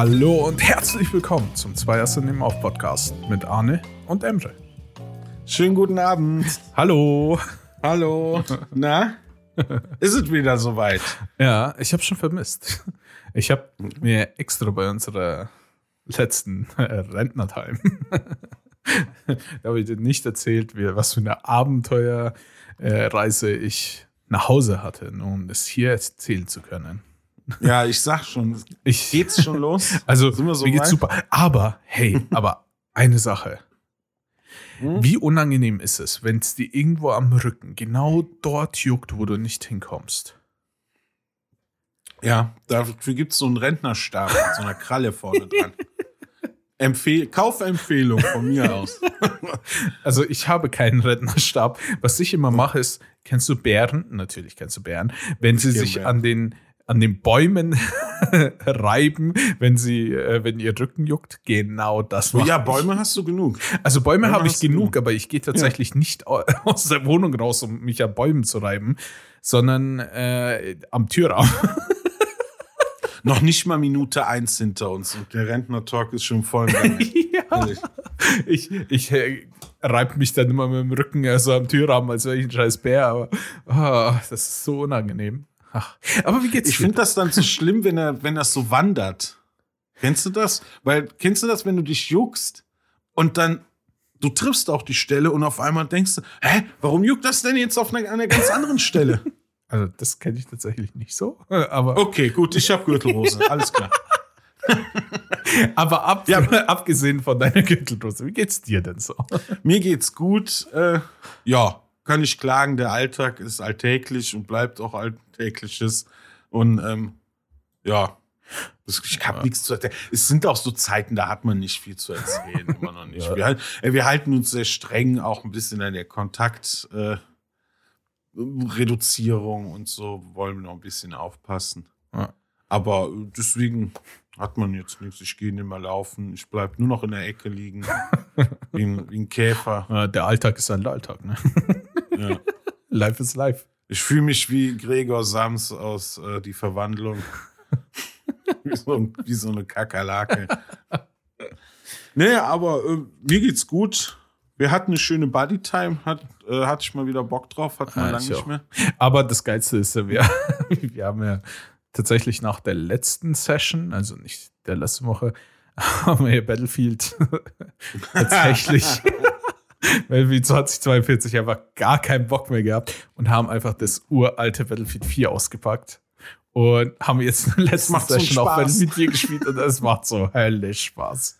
Hallo und herzlich willkommen zum Zweierste Nehmen auf Podcast mit Arne und Emre. Schönen guten Abend. Hallo. Hallo. Na? Ist es wieder soweit? Ja, ich habe schon vermisst. Ich habe mir extra bei unserer letzten äh, Rentnertime da habe ich dir nicht erzählt, wie, was für eine Abenteuerreise ich nach Hause hatte, um es hier erzählen zu können. Ja, ich sag schon, Ich, geht's schon los? also, Sind wir so mir geht's weit? super. Aber, hey, aber eine Sache. Hm? Wie unangenehm ist es, wenn es dir irgendwo am Rücken genau dort juckt, wo du nicht hinkommst? Ja, dafür gibt's so einen Rentnerstab mit so einer Kralle vorne dran. Empfehl Kaufempfehlung von mir aus. Also ich habe keinen Rentnerstab. Was ich immer mache, ist, kennst du Bären? Natürlich kennst du Bären. Wenn sie kenn sich Bären. an den an den Bäumen reiben, wenn sie, äh, wenn ihr Rücken juckt, genau das mache Ja, ich. Bäume hast du genug. Also Bäume habe ich genug, genug. aber ich gehe tatsächlich nicht au- aus der Wohnung raus, um mich an Bäumen zu reiben, sondern äh, am Türraum. Noch nicht mal Minute eins hinter uns und der Rentner-Talk ist schon voll. ja. Ich, ich äh, reibe mich dann immer mit dem Rücken äh, so am Türrahmen, als wäre ich ein scheiß Bär, aber ah, das ist so unangenehm. Ach. Aber wie geht's Ich finde das dann so schlimm, wenn er, wenn das so wandert. Kennst du das? Weil, kennst du das, wenn du dich juckst und dann, du triffst auch die Stelle und auf einmal denkst du, hä, warum juckt das denn jetzt auf einer, einer ganz anderen Stelle? Also, das kenne ich tatsächlich nicht so. Aber, Okay, gut, ich habe Gürtelrose, alles klar. aber ab, Ja. abgesehen von deiner Gürtelrose, wie geht's dir denn so? Mir geht's gut, äh, ja, kann ich klagen, der Alltag ist alltäglich und bleibt auch alltägliches und, ähm, ja, ich habe nichts zu erzählen. Es sind auch so Zeiten, da hat man nicht viel zu erzählen, immer noch nicht. Ja. Wir, äh, wir halten uns sehr streng, auch ein bisschen an der Kontakt, äh, und so wollen wir noch ein bisschen aufpassen. Ja. Aber äh, deswegen hat man jetzt nichts. Ich gehe nicht mehr laufen. Ich bleib nur noch in der Ecke liegen. wie, ein, wie ein Käfer. Der Alltag ist der Alltag, ne? Ja. Life is life. Ich fühle mich wie Gregor Sams aus äh, Die Verwandlung. wie, so, wie so eine Kakerlake. nee, aber äh, mir geht's gut. Wir hatten eine schöne Buddy-Time. Hat, äh, hatte ich mal wieder Bock drauf. Hat man Ja, lange ich nicht mehr. Aber das Geilste ist ja, wir, wir haben ja tatsächlich nach der letzten Session, also nicht der letzten Woche, haben wir ja Battlefield tatsächlich Battlefield 2042 einfach gar keinen Bock mehr gehabt und haben einfach das uralte Battlefield 4 ausgepackt. Und haben jetzt in der letzten macht so Session auch. Battlefield 4 gespielt und es macht so höllisch Spaß.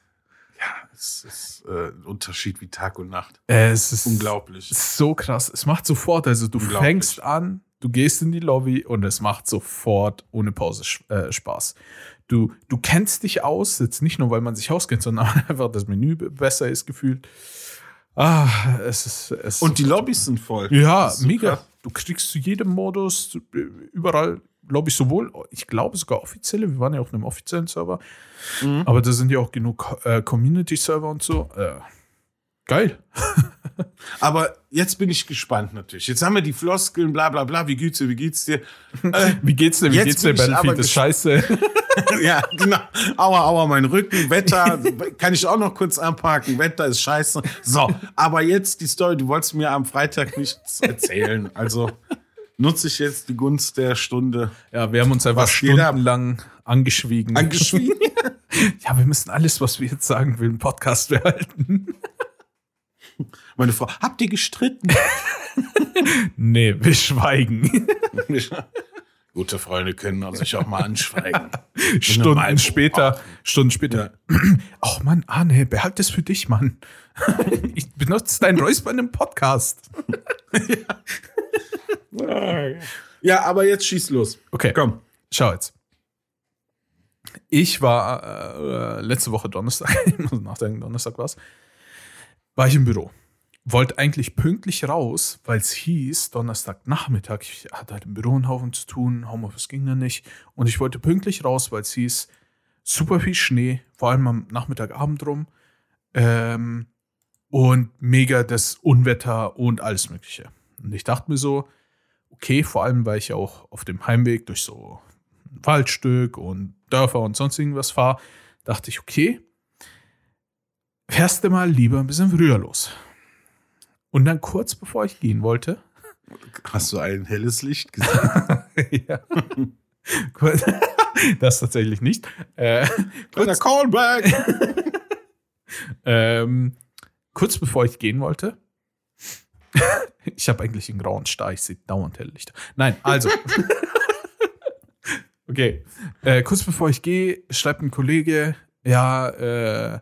Ja, es ist äh, ein Unterschied wie Tag und Nacht. Es ist Unglaublich. so krass. Es macht sofort, also du fängst an, du gehst in die Lobby und es macht sofort ohne Pause äh, Spaß. Du, du kennst dich aus, jetzt nicht nur, weil man sich auskennt, sondern einfach das Menü besser ist gefühlt. Ah, es ist. Es Und die Lobbys sind voll. ja, so mega. krass. Du kriegst zu jedem Modus überall, ich, sowohl, ich glaube sogar offizielle, wir waren ja auf einem offiziellen Server, Mhm. aber da sind ja auch genug äh, Community-Server und so. Äh, geil. Aber jetzt bin ich gespannt natürlich. Jetzt haben wir die Floskeln, bla bla bla. Wie geht's dir, wie geht's dir? Äh, Wie geht's dir? Wie geht's dir? Battlefield ist scheiße. ja, genau. Aua, aua, mein Rücken, Wetter, kann ich auch noch kurz anpacken. Wetter ist scheiße. So, aber jetzt die Story, du wolltest mir am Freitag nichts erzählen. Also nutze ich jetzt die Gunst der Stunde. Ja, wir haben uns einfach Was stundenlang angeschwiegen. Angeschwiegen. ja, wir müssen alles, was wir jetzt sagen will, im Podcast behalten. Meine Frau, habt ihr gestritten? nee, wir schweigen. Gute Freunde können sich auch mal anschweigen. Stunden später, Stunden später. Ach Mann, Arne, behalt das für dich, Mann. ich benutze dein Räuspern im Podcast. Ja, aber jetzt schieß los. Okay, Komm. schau jetzt. Ich war äh, letzte Woche Donnerstag, ich muss nachdenken, Donnerstag war war ich im Büro. Wollte eigentlich pünktlich raus, weil es hieß, Donnerstagnachmittag, ich hatte halt im Büro einen Haufen zu tun, Homeoffice ging dann nicht. Und ich wollte pünktlich raus, weil es hieß, super viel Schnee, vor allem am Nachmittagabend rum. Ähm, und mega das Unwetter und alles Mögliche. Und ich dachte mir so, okay, vor allem, weil ich auch auf dem Heimweg durch so ein Waldstück und Dörfer und sonst irgendwas fahre, dachte ich, okay, fährst du mal lieber ein bisschen früher los. Und dann kurz bevor ich gehen wollte, Hast du ein helles Licht gesehen? ja. Kurz- das tatsächlich nicht. Äh, Kleiner Callback! ähm, kurz bevor ich gehen wollte, ich habe eigentlich einen grauen Star, ich sehe dauernd helle Lichter. Nein, also. okay. Äh, kurz bevor ich gehe, schreibt ein Kollege, ja, äh,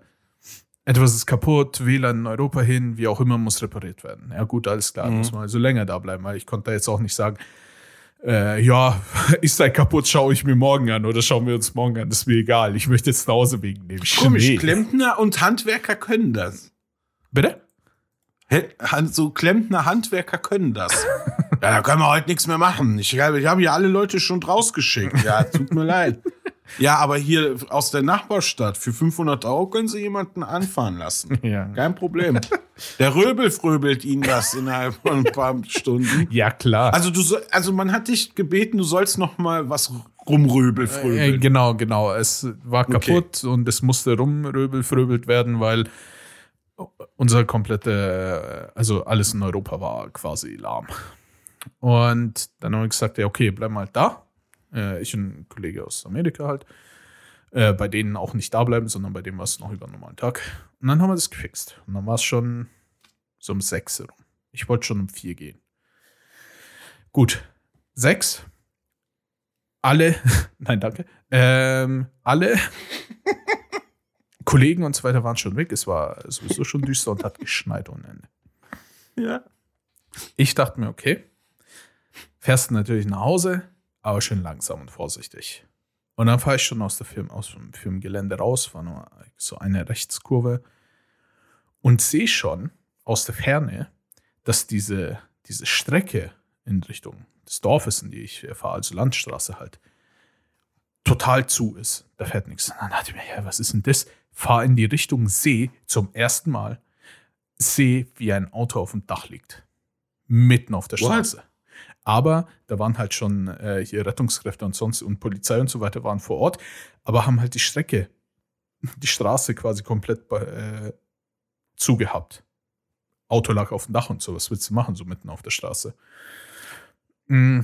etwas ist kaputt, WLAN in Europa hin, wie auch immer, muss repariert werden. Ja, gut, alles klar, Mhm. muss man also länger da bleiben, weil ich konnte da jetzt auch nicht sagen, äh, ja, ist halt kaputt, schaue ich mir morgen an oder schauen wir uns morgen an, ist mir egal. Ich möchte jetzt nach Hause wegen dem Komisch, Schnee. Klempner und Handwerker können das. Bitte? So Klempner, Handwerker können das. ja, da können wir heute nichts mehr machen. Ich, ich habe ja alle Leute schon rausgeschickt. Ja, tut mir leid. Ja, aber hier aus der Nachbarstadt für 500 Euro können Sie jemanden anfahren lassen. Ja. Kein Problem. Der Röbel fröbelt Ihnen das innerhalb von ein paar Stunden. Ja, klar. Also du also man hat dich gebeten, du sollst noch mal was rumröbel Äh, fröbeln. genau, genau. Es war Okay. kaputt und es musste rumröbelfröbelt werden, weil unser komplette, also alles in Europa war quasi lahm. Und dann haben wir gesagt, ja, okay, bleiben wir halt da. Äh, ich und ein Kollege aus Amerika halt. Äh, bei denen auch nicht da bleiben, sondern bei denen war es noch über einen normalen Tag. Und dann haben wir das gefixt. Und dann war es schon so um sechs rum. Ich wollte schon um vier gehen. Gut, sechs. Alle, nein, danke. Ähm, alle Kollegen und so weiter waren schon weg. Es war sowieso schon düster und hat geschneit ohne Ende. Ja. Ich dachte mir, okay, fährst du natürlich nach Hause, aber schön langsam und vorsichtig. Und dann fahre ich schon aus, der Film, aus dem Filmgelände raus, war nur so eine Rechtskurve und sehe schon aus der Ferne, dass diese, diese Strecke in Richtung des Dorfes, in die ich fahre, also Landstraße halt, total zu ist. Da fährt nichts. Und dann dachte ich mir, ja, was ist denn das? Fahr in die Richtung See zum ersten Mal, sehe, wie ein Auto auf dem Dach liegt. Mitten auf der What? Aber da waren halt schon äh, hier Rettungskräfte und sonst und Polizei und so weiter waren vor Ort, aber haben halt die Strecke, die Straße quasi komplett äh, zugehabt. Auto lag auf dem Dach und so, was willst du machen, so mitten auf der Straße? Mm.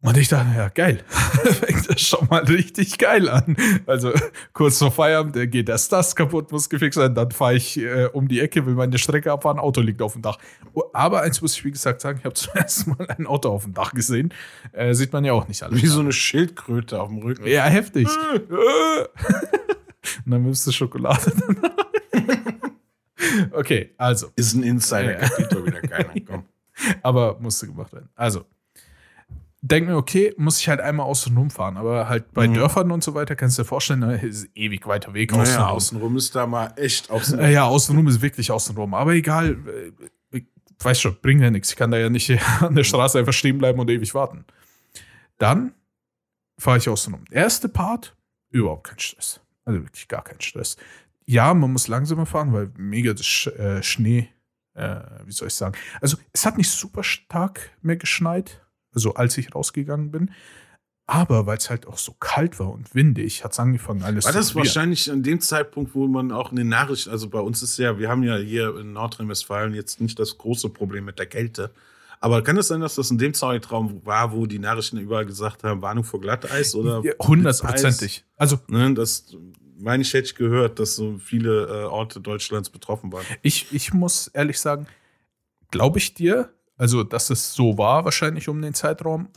Und ich dachte, ja, geil. Fängt das schon mal richtig geil an. Also kurz vor Feierabend äh, geht erst das kaputt, muss gefixt sein. Dann fahre ich äh, um die Ecke, will meine Strecke abfahren, Auto liegt auf dem Dach. Oh, Aber eins muss ich, wie gesagt, sagen, ich habe zuerst mal ein Auto auf dem Dach gesehen. Äh, sieht man ja auch nicht alles. Wie so eine Schildkröte auf dem Rücken. Ja, heftig. und dann nimmst du Schokolade. okay, also. Ist ein Insider, kapiert doch wieder keiner. Komm. aber musste gemacht werden. Also, denk mir, okay, muss ich halt einmal außen rumfahren, aber halt bei Mhm. Dörfern und so weiter, kannst du dir vorstellen, da ist ewig weiter Weg Naja, außenrum. außenrum ist da mal echt außen. Äh, Ja, außenrum ist wirklich außenrum, aber egal, äh, ich weiß schon, bringt ja nichts. Ich kann da ja nicht an der Straße einfach stehen bleiben und ewig warten. Dann fahre ich außenrum. Der erste Part, überhaupt kein Stress. Also wirklich gar kein Stress. Ja, man muss langsamer fahren, weil mega das Sch äh, Schnee, äh, wie soll ich sagen. Also es hat nicht super stark mehr geschneit, also als ich rausgegangen bin. Aber weil es halt auch so kalt war und windig, hat es angefangen, alles War das zu frieren. wahrscheinlich an dem Zeitpunkt, wo man auch in den Nachrichten, also bei uns ist ja, wir haben ja hier in Nordrhein-Westfalen jetzt nicht das große Problem mit der Kälte. Aber kann es sein, dass das in dem Zeitraum war, wo die Nachrichten überall gesagt haben, Warnung vor Glatteis oder Ja, Hundertprozentig. Also Ne, das meine ich, hätte ich gehört, dass so viele äh, Orte Deutschlands betroffen waren. Ich, ich muss ehrlich sagen, glaube ich dir, also dass es so war, wahrscheinlich um den Zeitraum.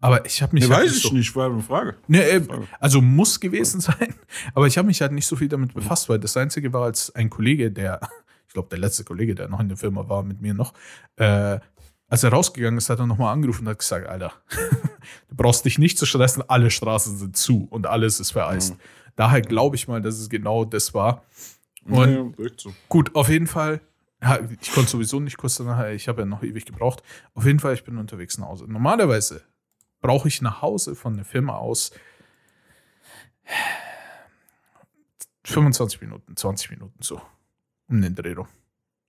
Aber ich habe mich. Nee, halt weiß ich so, nicht, war eine Frage. Nee, äh, also muss gewesen sein. Aber ich habe mich halt nicht so viel damit befasst, weil das Einzige war, als ein Kollege, der, ich glaube, der letzte Kollege, der noch in der Firma war, mit mir noch, äh, als er rausgegangen ist, hat er nochmal angerufen und hat gesagt, Alter, du brauchst dich nicht zu stressen, alle Straßen sind zu und alles ist vereist. Daher glaube ich mal, dass es genau das war. Und echt so. Gut, auf jeden Fall. Ja, ich konnte sowieso nicht kurz danach, ich habe ja noch ewig gebraucht. Auf jeden Fall, ich bin unterwegs nach Hause. Normalerweise brauche ich nach Hause von der Firma aus 25 Minuten, 20 Minuten so um den Dreh rum.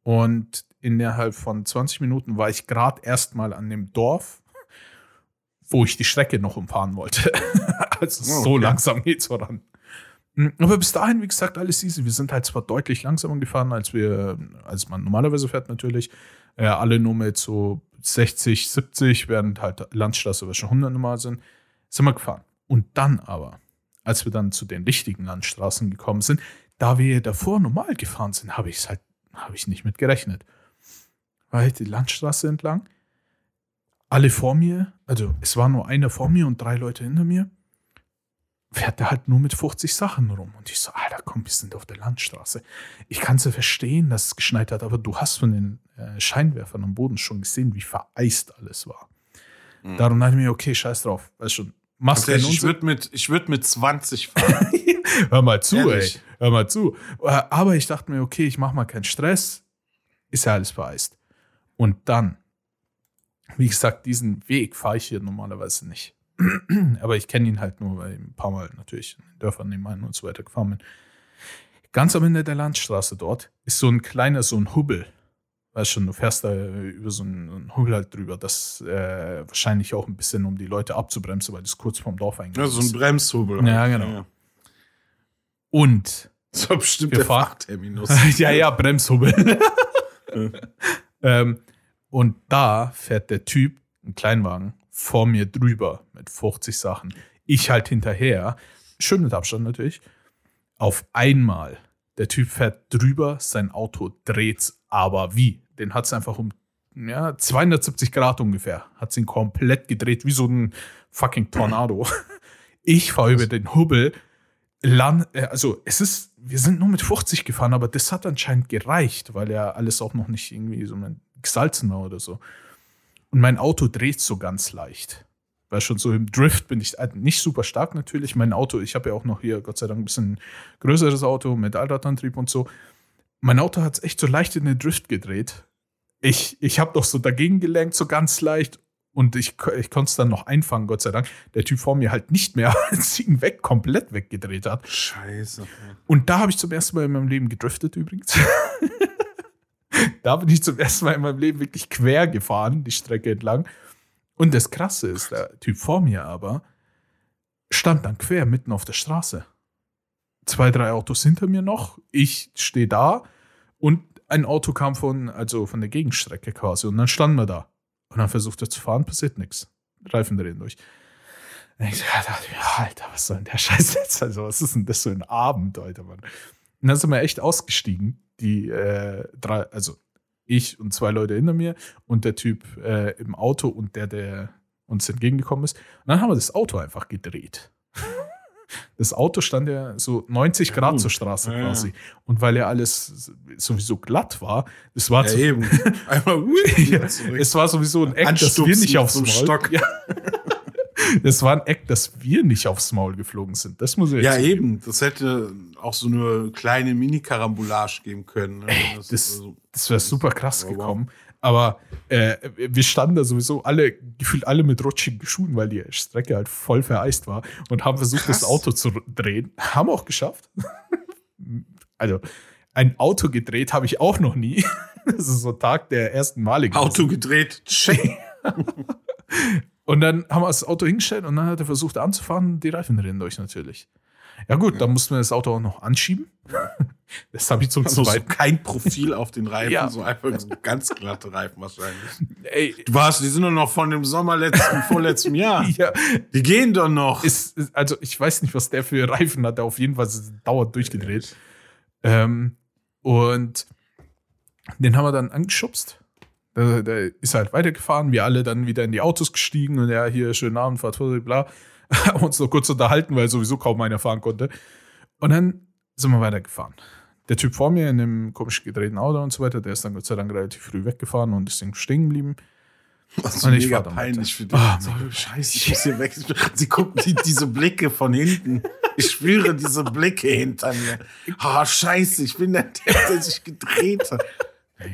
Und innerhalb von 20 Minuten war ich gerade erstmal an dem Dorf, wo ich die Strecke noch umfahren wollte. also Oh, so okay. langsam geht's voran. Mhm, Aber bis dahin, wie gesagt, alles easy. Wir sind halt zwar deutlich langsamer gefahren, als wir, als man normalerweise fährt natürlich. Äh, alle nur mit so 60, 70, während halt Landstraße wir schon 100 normal sind, sind wir gefahren. Und dann aber, als wir dann zu den richtigen Landstraßen gekommen sind, da wir davor normal gefahren sind, habe ich es halt, habe ich nicht mit gerechnet. Halt die Landstraße entlang, alle vor mir, also es war nur einer vor mir und drei Leute hinter mir, fährt er halt nur mit 50 Sachen rum. Und ich so, Alter, komm, wir sind auf der Landstraße. Ich kann es ja verstehen, dass es geschneit hat, aber du hast von den äh, Scheinwerfern am Boden schon gesehen, wie vereist alles war. Mhm. Darum dachte ich mir, okay, scheiß drauf. Weißt schon, machst keinen ich würde mit, ich würd mit 20 fahren. Hör mal zu, Ehrlich? ey. Hör mal zu. Aber ich dachte mir, okay, ich mach mal keinen Stress. Ist ja alles vereist. Und dann, wie gesagt, diesen Weg fahre ich hier normalerweise nicht. Aber ich kenne ihn halt nur, weil ich ein paar Mal natürlich in den Dörfern nebenan und so weiter gefahren bin. Ganz am Ende der Landstraße dort ist so ein kleiner, so ein Hubbel. Weißt schon, du fährst da über so einen, Hubbel halt drüber. Das äh, wahrscheinlich auch ein bisschen, um die Leute abzubremsen, weil das kurz vorm Dorf eigentlich Ja, so ein ist. Bremshubel. Ja, genau. Und Das war bestimmt der Fachterminus. ja, ja, Bremshubbel. ähm, und da fährt der Typ, ein Kleinwagen, vor mir drüber mit 50 Sachen. Ich halt hinterher, schön mit Abstand natürlich. Auf einmal, der Typ fährt drüber, sein Auto dreht's, aber wie? Den hat's einfach um ja, 270 Grad ungefähr. Hat's ihn komplett gedreht, wie so ein fucking Tornado. Ich fahre über den Hubbel, Land, äh, also es ist, wir sind nur mit 50 gefahren, aber das hat anscheinend gereicht, weil ja alles auch noch nicht irgendwie so gesalzen war oder so. Und mein Auto dreht so ganz leicht. Weil schon so im Drift bin ich äh, nicht super stark natürlich. Mein Auto, ich habe ja auch noch hier Gott sei Dank ein bisschen größeres Auto mit Allradantrieb und so. Mein Auto hat es echt so leicht in den Drift gedreht. Ich, ich habe doch so dagegen gelenkt, so ganz leicht. Und ich, ich konnte es dann noch einfangen, Gott sei Dank. Der Typ vor mir halt nicht mehr, als ihn weg, komplett weggedreht hat. Scheiße. Und da habe ich zum ersten Mal in meinem Leben gedriftet übrigens. da bin ich zum ersten Mal in meinem Leben wirklich quer gefahren, die Strecke entlang. Und das Krasse ist, der Typ vor mir aber stand dann quer mitten auf der Straße. Zwei, drei Autos hinter mir noch. Ich stehe da und ein Auto kam von, also von der Gegenstrecke quasi. Und dann standen wir da. Und dann versucht er zu fahren, passiert nichts. Reifen drehen durch. Und ich dachte mir, Alter, was soll denn der Scheiß jetzt? Also, was ist denn das für ein Abend, Alter, Mann? Und dann sind wir echt ausgestiegen. Die äh, drei, also ich und zwei Leute hinter mir und der Typ äh, im Auto und der, der uns entgegengekommen ist. Und dann haben wir das Auto einfach gedreht. Das Auto stand ja so 90 Grad Oh, zur Straße ja, ja. quasi. Und weil ja alles sowieso glatt war, das war Ja, zu, eben. Einmal ja, es war sowieso ein Eck, dass wir nicht aufs Maul. Stock. Ja. Das war ein Eck, dass wir nicht aufs Maul geflogen sind. Das muss ich Ja, jetzt eben. Das hätte auch so eine kleine Mini-Karambolage geben können. Ne? Ey, Das- das- also, Das wäre super krass Aber- gekommen. Aber äh, wir standen da sowieso alle, gefühlt alle mit rutschigen Schuhen, weil die Strecke halt voll vereist war und haben versucht, Krass. das Auto zu drehen. Haben auch geschafft. also, ein Auto gedreht habe ich auch noch nie. Das ist so Tag der ersten Male. gewesen. Auto gedreht. Check. Und dann haben wir das Auto hingestellt und dann hat er versucht anzufahren, die Reifen drehen durch natürlich. Ja gut, dann mussten wir das Auto auch noch anschieben. Das habe ich zum Also so zweiten. kein Profil auf den Reifen, Ja. so einfach so ganz glatte Reifen wahrscheinlich. Ey, Du warst, die sind doch noch von dem Sommer letzten, vorletzten Jahr. ja, Die gehen doch noch. ist, ist, also ich weiß nicht, was der für Reifen hat, der auf jeden Fall dauernd durchgedreht. Ähm, und den haben wir dann angeschubst. Der, ist halt weitergefahren, wir alle dann wieder in die Autos gestiegen und ja, hier schönen Abend, fahrt bla. Haben uns noch kurz unterhalten, weil sowieso kaum einer fahren konnte. Und dann sind wir weitergefahren. Der Typ vor mir in dem komisch gedrehten Auto und so weiter, der ist dann Gott sei Dank relativ früh weggefahren und ist dann stehen geblieben. Das ist Und mega peinlich für weiter. dich. Ah, so, Scheiße, ich muss hier weg. Sie gucken die, diese Blicke von hinten. Ich spüre diese Blicke hinter mir. Ah, scheiße, ich bin der, der, der sich gedreht hat.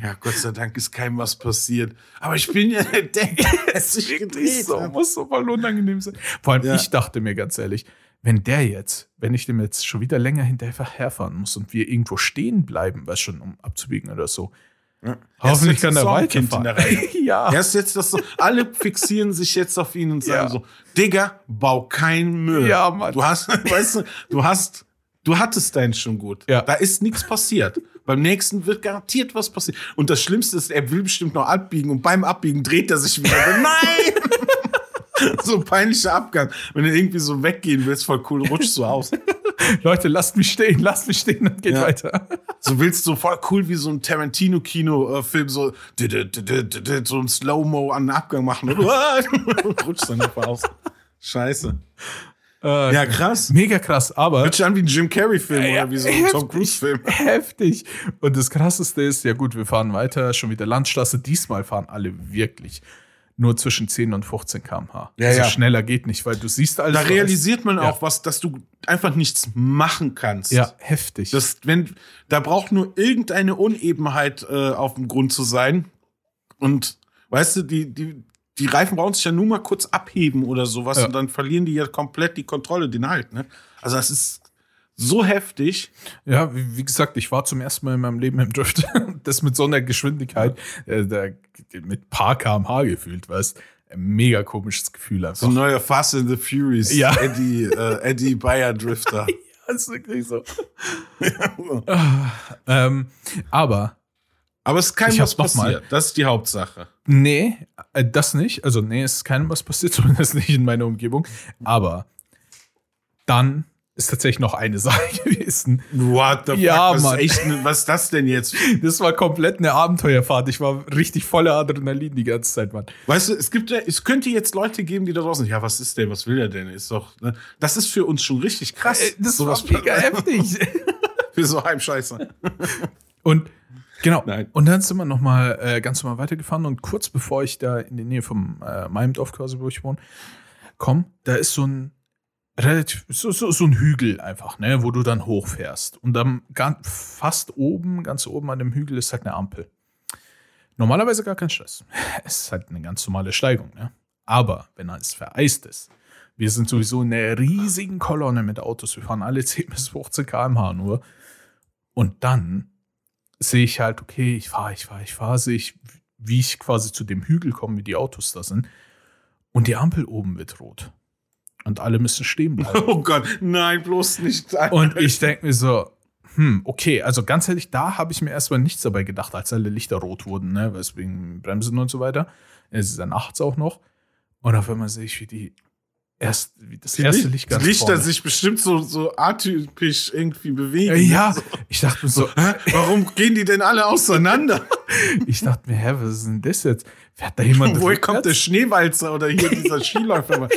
Ja, Gott sei Dank ist keinem was passiert. Aber ich bin ja der, der, der sich gedreht so, hat. muss so voll unangenehm sein. Vor allem, Ja. ich dachte mir ganz ehrlich, wenn der jetzt, wenn ich dem jetzt schon wieder länger hinterherfahren muss und wir irgendwo stehen bleiben, was schon um abzubiegen oder so, Ja. Hoffentlich kann er in weiterfahren. der Reihe. ja. Er ist jetzt das so, alle fixieren sich jetzt auf ihn und sagen Ja. so, Digga, bau keinen Müll. Ja, Mann. Du hast, weißt du, du hast, du hattest deinen schon gut. Ja. Da ist nichts passiert. Beim nächsten wird garantiert was passieren. Und das Schlimmste ist, er will bestimmt noch abbiegen und beim Abbiegen dreht er sich wieder. Nein! so peinlicher Abgang. Wenn du irgendwie so weggehen willst, voll cool, rutschst du aus. Leute, lasst mich stehen, lasst mich stehen, dann geht Ja. weiter. So willst du voll cool wie so ein Tarantino-Kino-Film so, so ein Slow-Mo an den Abgang machen und rutschst dann einfach aus. Scheiße. Äh, Ja, krass. Mega krass, aber Hört sich an wie ein Jim Carrey-Film Ja, oder wie so ein Tom heftig. Cruise-Film. heftig. Und das Krasseste ist, ja gut, wir fahren weiter, schon wieder Landstraße. Diesmal fahren alle wirklich nur zwischen 10 und 15 km/h. Ja, also ja. schneller geht nicht, weil du siehst alles. Da realisiert man Ja. auch was, dass du einfach nichts machen kannst. Ja, heftig. Das, wenn, da braucht nur irgendeine Unebenheit äh, auf dem Grund zu sein. Und weißt du, die, die, die Reifen brauchen sich ja nur mal kurz abheben oder sowas Ja. und dann verlieren die ja komplett die Kontrolle, den Halt. Ne? Also das ist so heftig. Ja, wie, wie gesagt, ich war zum ersten Mal in meinem Leben im Drift. Das mit so einer Geschwindigkeit, äh, da, mit paar kmh gefühlt, weißt Ein mega komisches Gefühl einfach. So ein neuer Fast and the Furious. Ja. Eddie, äh, Eddie Bayer Drifter. Das ist wirklich so. ähm, aber, Aber es ist keinem was noch mal- passiert. Das ist die Hauptsache. nee, äh, das nicht. Also, nee, es ist keinem was passiert, zumindest nicht in meiner Umgebung. Aber dann ist tatsächlich noch eine Sache gewesen. What the Ja, fuck? Was, Mann. ist echt, was ist das denn jetzt? Das war komplett eine Abenteuerfahrt. Ich war richtig voller Adrenalin die ganze Zeit, Mann. Weißt du, es gibt es könnte jetzt Leute geben, die da draußen, ja, was ist der, was will der denn? Ist doch, ne? Das ist für uns schon richtig krass. Äh, Das Sowas war mega heftig. Für so Heimscheiße. Und genau. Nein. Und dann sind wir noch mal äh, ganz normal weitergefahren und kurz bevor ich da in die Nähe von äh, meinem Dorf quasi, wo ich wohne, komm, da ist so ein relativ so, so, so ein Hügel einfach, ne, wo du dann hochfährst und dann ganz, fast oben, ganz oben an dem Hügel ist halt eine Ampel. Normalerweise gar kein Stress. Es ist halt eine ganz normale Steigung, ne? Aber wenn alles vereist ist, wir sind sowieso in einer riesigen Kolonne mit Autos, wir fahren alle 10 bis 15 km/h nur. Und dann sehe ich halt, okay, ich fahre, ich fahre, ich fahre, sehe ich, wie ich quasi zu dem Hügel komme, wie die Autos da sind. Und die Ampel oben wird rot. Und alle müssen stehen bleiben. Oh Gott, nein, bloß nicht. Und ich denke mir so, hm, okay, also ganz ehrlich, da habe ich mir erstmal nichts dabei gedacht, als alle Lichter rot wurden, ne, wegen Bremsen und so weiter. Es ist ja nachts auch noch. Und auf einmal sehe ich, wie die erst, das erste Licht ganz Die Lichter vorne. sich bestimmt so, so atypisch irgendwie bewegen. Äh, Ja, ich dachte mir so, Hä? Warum gehen die denn alle auseinander? ich dachte mir, hä, was ist denn das jetzt? Fährt da jemand Woher kommt der? Schneewalzer oder hier dieser Skiläufer?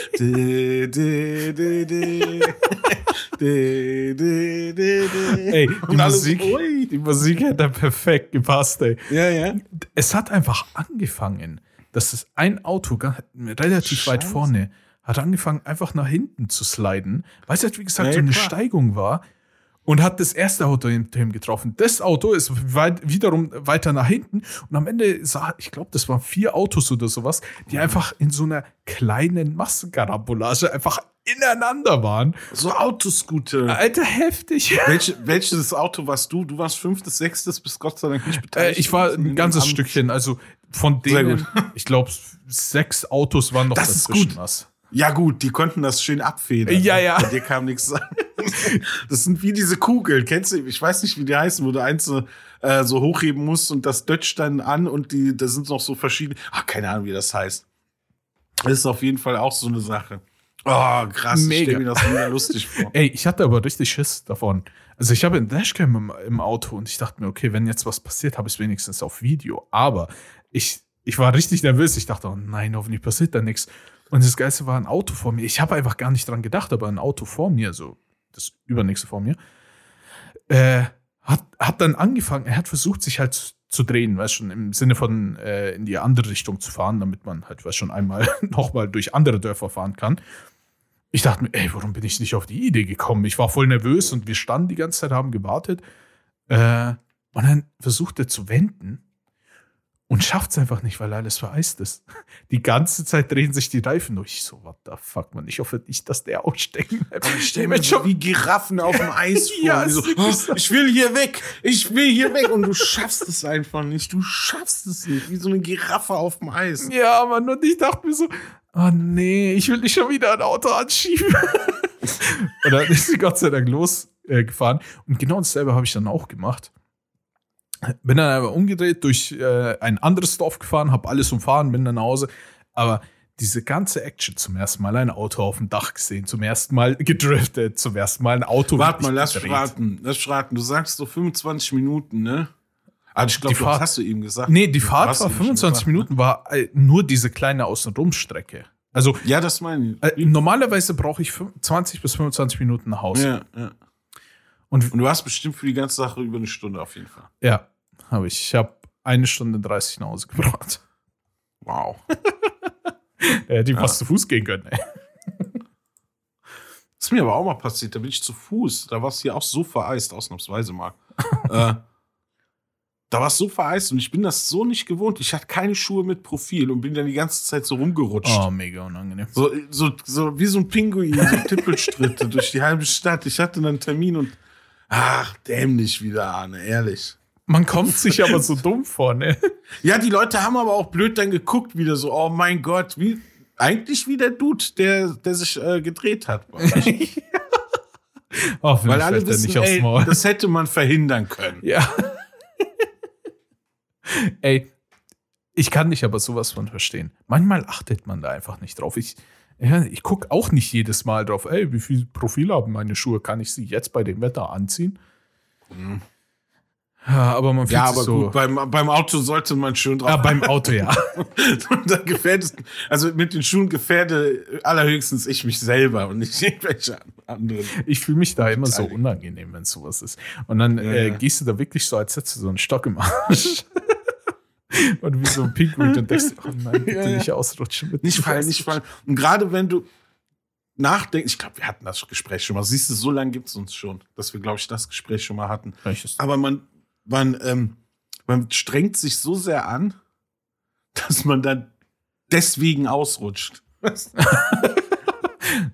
Ey, die alles, Musik, ui. die Musik hätte perfekt gepasst, ey. Ja, ja. Es hat einfach angefangen, dass es ein Auto relativ weit Scheiße. vorne hat angefangen, einfach nach hinten zu sliden, weil es halt, wie gesagt, Ja, so eine klar. Steigung war und hat das erste Auto hinter ihm getroffen. Das Auto ist weit, wiederum weiter nach hinten und am Ende sah, ich glaube, das waren vier Autos oder sowas, die einfach in so einer kleinen Massenkarambolage einfach ineinander waren. So Autoscooter. Alter, heftig. Welche, welches Auto warst du? Du warst fünftes, sechstes, bist Gott sei Dank nicht Äh, beteiligt. ich war ein ganzes. Stückchen, also von denen, ich glaube, sechs Autos waren noch Das ist dazwischen gut. was. Ja, gut, die konnten das schön abfedern. Ja, ja. Bei dir kam nichts an. Das sind wie diese Kugeln. Kennst du? Ich weiß nicht, wie die heißen, wo du eins so, äh, so hochheben musst und das dötscht dann an und die, da sind noch so verschiedene. Ach, keine Ahnung, wie das heißt. Das ist auf jeden Fall auch so eine Sache. Oh, krass. Ich Mega. stelle mir das mega lustig vor. Ey, ich hatte aber richtig Schiss davon. Also ich habe einen Dashcam im, im Auto und ich dachte mir, okay, wenn jetzt was passiert, habe ich es wenigstens auf Video. Aber ich, ich war richtig nervös. Ich dachte, oh nein, hoffentlich passiert da nichts. Und das Geilste war ein Auto vor mir. Ich habe einfach gar nicht dran gedacht, aber ein Auto vor mir, so das übernächste vor mir, äh, hat, hat dann angefangen, er hat versucht, sich halt zu, drehen, weißt schon, im Sinne von äh, in die andere Richtung zu fahren, damit man halt, weißt schon, einmal nochmal durch andere Dörfer fahren kann. Ich dachte mir, ey, warum bin ich nicht auf die Idee gekommen? Ich war voll nervös und wir standen die ganze Zeit, haben gewartet. Äh, und dann versucht er zu wenden. Und schafft es einfach nicht, weil alles vereist ist. Die ganze Zeit drehen sich die Reifen durch. Ich so, what the fuck, man. Ich hoffe nicht, dass der ausstecken bleibt. Ich stelle mir schon wie Giraffen auf dem Eis vor. Ja, so, "Oh, ich will hier weg, ich will hier weg. Und du schaffst es einfach nicht. Du schaffst es nicht. Wie so eine Giraffe auf dem Eis. Ja, Mann, und ich dachte mir so, oh nee, ich will nicht schon wieder ein Auto anschieben. und dann ist sie Gott sei Dank losgefahren. Äh, und genau dasselbe habe ich dann auch gemacht. Bin dann aber umgedreht, durch äh, ein anderes Dorf gefahren, habe alles umfahren, bin dann nach Hause. Aber diese ganze Action zum ersten Mal ein Auto auf dem Dach gesehen, zum ersten Mal gedriftet, zum ersten Mal ein Auto. Warte mal, lass gedreht. raten. Lass raten. Du sagst so 25 Minuten, ne? Also ich glaube, das hast du ihm gesagt. Nee, die Du Fahrt war ihm schon 25 gesagt, ne? Minuten, war äh, nur diese kleine Außenrumstrecke. Also Ja, das meine ich. äh, normalerweise brauche ich fün- 20 bis 25 Minuten nach Hause. Ja, ja. Und Und du hast bestimmt für die ganze Sache über eine Stunde auf jeden Fall. Ja, habe ich. Ich habe eine Stunde 30 nach Hause gebracht. Wow. Er hätte fast zu Fuß gehen können. Ey. Das ist mir aber auch mal passiert. Da bin ich zu Fuß. Da war es hier auch so vereist, ausnahmsweise mal. äh, da war es so vereist und ich bin das so nicht gewohnt. Ich hatte keine Schuhe mit Profil und bin dann die ganze Zeit so rumgerutscht. Oh, mega unangenehm. So, so, so wie so ein Pinguin, so Tippelstritte durch die halbe Stadt. Ich hatte dann einen Termin und ach, dämlich wieder, Arne, ehrlich. Man kommt sich aber so dumm vor, ne? Ja, die Leute haben aber auch blöd dann geguckt, wieder so, oh mein Gott, wie eigentlich wie der Dude, der, der sich äh, gedreht hat. Hoffentlich Weil alle wissen, nicht aufs ey, Maul. das hätte man verhindern können. Ja. ey, ich kann dich aber sowas von verstehen. Manchmal achtet man da einfach nicht drauf. Ich, ja, ich gucke auch nicht jedes Mal drauf, ey, wie viel Profil haben meine Schuhe? Kann ich sie jetzt bei dem Wetter anziehen? Ja, aber man fühlt Ja, aber so. gut, beim, beim Auto sollte man schön drauf ja, beim Auto, ja. Und dann gefährdest, also mit den Schuhen gefährde allerhöchstens ich mich selber und nicht irgendwelche anderen. Ich fühle mich da immer so unangenehm, wenn sowas ist. Und dann Ja, äh, gehst du da wirklich so, als hättest du so einen Stock im Arsch. Und wie so ein Pinguin und denkst, oh nein, bitte Ja, ja. nicht ausrutschen. Bitte Nicht fallen, nicht fallen. Und gerade wenn du nachdenkst, ich glaube, wir hatten das Gespräch schon mal. Siehst du, so lange gibt es uns schon, dass wir, glaube ich, das Gespräch schon mal hatten. Welches? Aber man, man, ähm, man strengt sich so sehr an, dass man dann deswegen ausrutscht.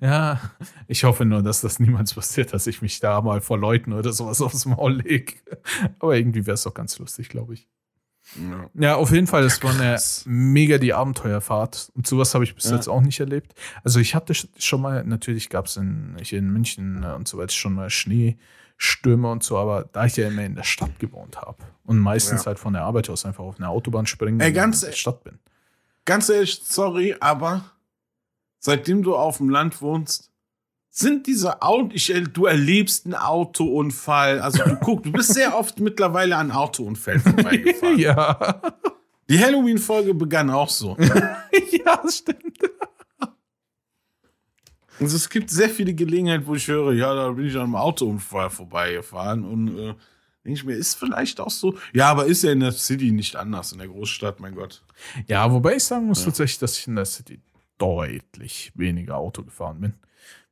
Ja, ich hoffe nur, dass das niemals passiert, dass ich mich da mal vor Leuten oder sowas aufs Maul lege. Aber irgendwie wäre es doch ganz lustig, glaube ich. Ja. Ja, auf jeden Fall, das war eine mega die Abenteuerfahrt. Und sowas habe ich bis Ja. jetzt auch nicht erlebt. Also ich hatte sch- schon mal, natürlich gab es in, hier in München äh, und so weiter schon mal Schneestürme und so, aber da ich ja immer in der Stadt gewohnt habe und meistens Ja. halt von der Arbeit aus einfach auf eine Autobahn springen, Ey, wenn ich ganz in der e- Stadt bin. Ganz ehrlich, sorry, aber seitdem du auf dem Land wohnst, sind diese Autos, ich, er- du erlebst einen Autounfall. Also du guck, du bist sehr oft mittlerweile an Autounfällen vorbeigefahren. ja. Die Halloween-Folge begann auch so. ja, das stimmt. Also es gibt sehr viele Gelegenheiten, wo ich höre, ja, da bin ich an einem Autounfall vorbeigefahren und äh, denke ich mir, ist vielleicht auch so. Ja, aber ist ja in der City nicht anders, in der Großstadt, mein Gott. Ja, wobei ich sagen muss tatsächlich, dass ich in der City deutlich weniger Auto gefahren bin.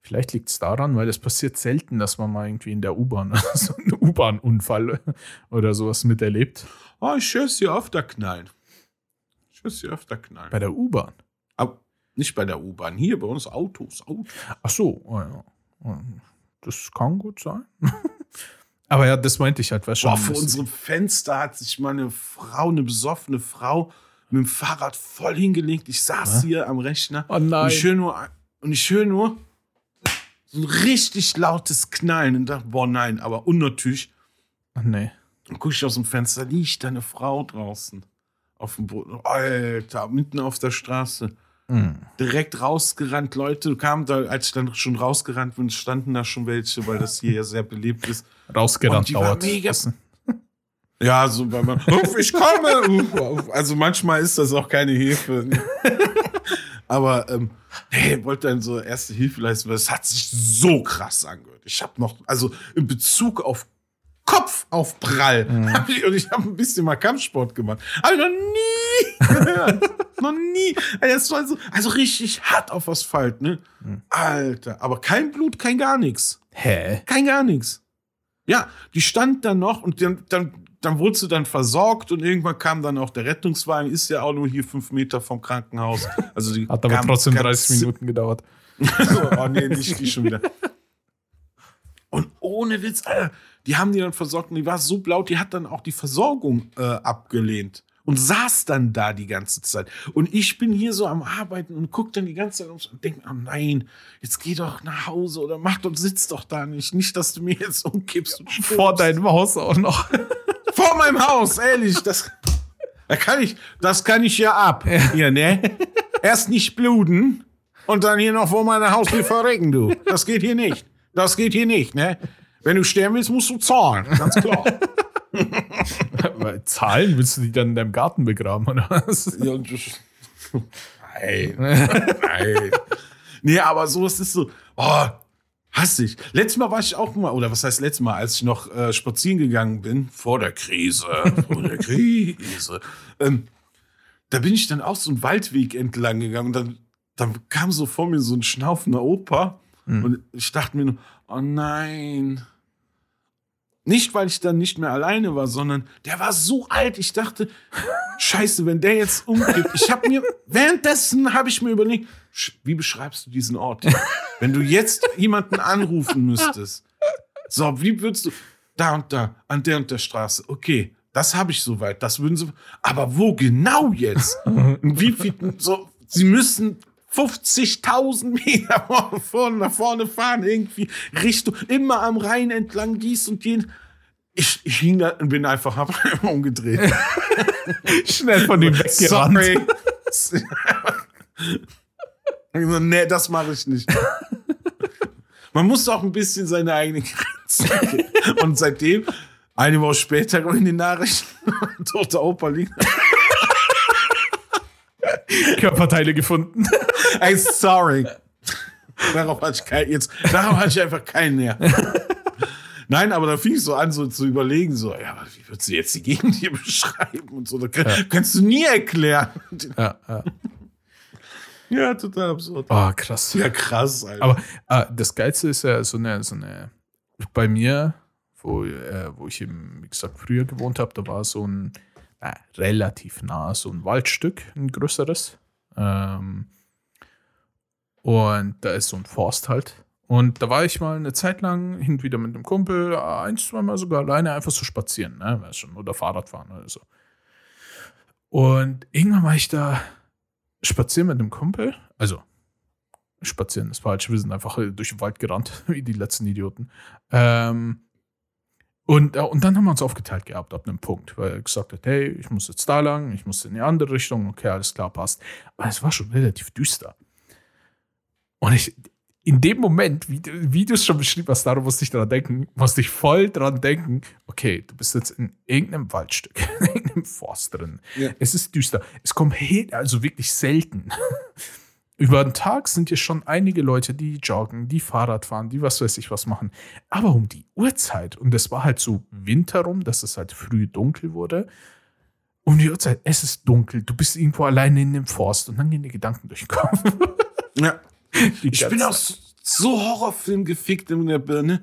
Vielleicht liegt es daran, weil es passiert selten, dass man mal irgendwie in der U-Bahn so einen U-Bahn-Unfall oder sowas miterlebt. Oh, ich höre es hier öfter knallen. Ich höre es hier öfter knallen. Bei der U-Bahn. Nicht bei der U-Bahn, hier bei uns Autos. Autos. Ach so, oh ja. Das kann gut sein. Aber ja, das meinte ich halt. Boah, schon, vor unserem Fenster hat sich mal eine Frau, eine besoffene Frau, mit dem Fahrrad voll hingelegt. Ich saß Hä? hier am Rechner Oh nein. und ich höre nur, und ich höre nur ein richtig lautes Knallen und dachte, boah, nein, aber unnatürlich. Ach nee. Dann gucke ich aus dem Fenster, liegt da eine Frau draußen auf dem Boden. Alter, mitten auf der Straße. Hm. Direkt rausgerannt, Leute kamen da, als ich dann schon rausgerannt bin, standen da schon welche, weil das hier ja sehr belebt ist. Rausgerannt dauert. mega- Ja, so weil man, "Ruf, ich komme. Also manchmal ist das auch keine Hilfe. Aber ähm, nee, wollte dann so erste Hilfe leisten, weil es hat sich so krass angehört. Ich habe noch, also in Bezug auf Kopf auf Prall, hab ich, und ich habe ein bisschen mal Kampfsport gemacht. Habe ich noch nie gehört. noch nie. Also, das war so, also richtig hart auf Asphalt, ne? Alter, aber kein Blut, kein gar nichts. Hä? Kein gar nichts. Ja, die stand dann noch und dann, dann, dann wurde sie dann versorgt und irgendwann kam dann auch der Rettungswagen, ist ja auch nur hier fünf Meter vom Krankenhaus. Also die Hat aber kam trotzdem ganz- 30 Minuten gedauert. so, oh nee, nicht die schon wieder. Und ohne Witz, Alter, die haben die dann versorgt und die war so blau, die hat dann auch die Versorgung äh, abgelehnt und saß dann da die ganze Zeit. Und ich bin hier so am Arbeiten und guck dann die ganze Zeit und denke, oh nein, jetzt geh doch nach Hause oder mach doch, sitz doch da nicht. Nicht, dass du mir jetzt umkippst und Vor deinem Haus auch noch. Vor meinem Haus, ehrlich, das, da kann ich, das kann ich ja ab. Hier, ne? Erst nicht bluten und dann hier noch vor meiner Haustür verrecken, du. Das geht hier nicht. Das geht hier nicht, ne? Wenn du sterben willst, musst du zahlen, ganz klar. Zahlen willst du die dann in deinem Garten begraben, oder was? Ja, Nein. Nein. Nee, aber sowas ist so, oh, hasse ich. Letztes Mal war ich auch mal, oder was heißt letztes Mal, als ich noch äh, spazieren gegangen bin, vor der Krise, vor der Krise, ähm, da bin ich dann auch so einen Waldweg entlang gegangen und dann, dann kam so vor mir so ein schnaufender Opa und ich dachte mir nur, oh nein. Nicht, weil ich dann nicht mehr alleine war, sondern der war so alt. Ich dachte, scheiße, wenn der jetzt umkippt. Ich habe mir, währenddessen habe ich mir überlegt, wie beschreibst du diesen Ort? Wenn du jetzt jemanden anrufen müsstest. So, wie würdest du, da und da, an der und der Straße. Okay, das habe ich soweit. Das würden sie, aber wo genau jetzt? Wie viel, so, sie müssen 50.000 Meter vor- vorne, nach vorne fahren, irgendwie Richtung, immer am Rhein entlang, dies und jen. Ich, ich hing da und bin einfach hab umgedreht. Schnell von ihm weggerannt. Sorry. So, nee, das mache ich nicht. Man muss auch ein bisschen seine eigene Grenze kennen. Und seitdem, eine Woche später, in die Nachrichten, toter Opa liegt. Körperteile gefunden. Ey, sorry. Darauf hatte ich kein, jetzt, darauf hatte ich einfach keinen mehr. Nein, aber da fing ich so an, so zu überlegen, so, ja, aber wie würdest du jetzt die Gegend hier beschreiben und so, das kann, kannst du nie erklären. Ja, ja. Ja, total absurd. Oh, krass. Ja, krass, Alter. Aber äh, das Geilste ist ja so eine, so eine bei mir, wo, äh, wo ich eben, wie gesagt, früher gewohnt habe, da war so ein äh, relativ nah, so ein Waldstück, ein größeres. Ähm, und da ist so ein Forst halt. Und da war ich mal eine Zeit lang hin wieder mit einem Kumpel, ein, zweimal sogar alleine einfach so spazieren, ne? Weißt schon, oder Fahrradfahren oder so. Und irgendwann war ich da spazieren mit einem Kumpel, also spazieren ist falsch, wir sind einfach durch den Wald gerannt, wie die letzten Idioten. Ähm, und, äh, und dann haben wir uns aufgeteilt gehabt ab einem Punkt, weil er gesagt hat, hey, ich muss jetzt da lang, ich muss in die andere Richtung, okay, alles klar, passt. Aber es war schon relativ düster. Und ich, in dem Moment, wie, du- wie du es schon beschrieben hast, darum musste ich dran denken, musste ich voll dran denken, okay, du bist jetzt in irgendeinem Waldstück, in irgendeinem Forst drin. Ja. Es ist düster. Es kommt also wirklich selten. Über den Tag sind hier schon einige Leute, die joggen, die Fahrrad fahren, die was weiß ich was machen. Aber um die Uhrzeit, und es war halt so Winter rum, dass es halt früh dunkel wurde, um die Uhrzeit, es ist dunkel, du bist irgendwo alleine in dem Forst und dann gehen die Gedanken durch den Kopf. ja. Die Ich bin auch so, so Horrorfilm gefickt in der Birne,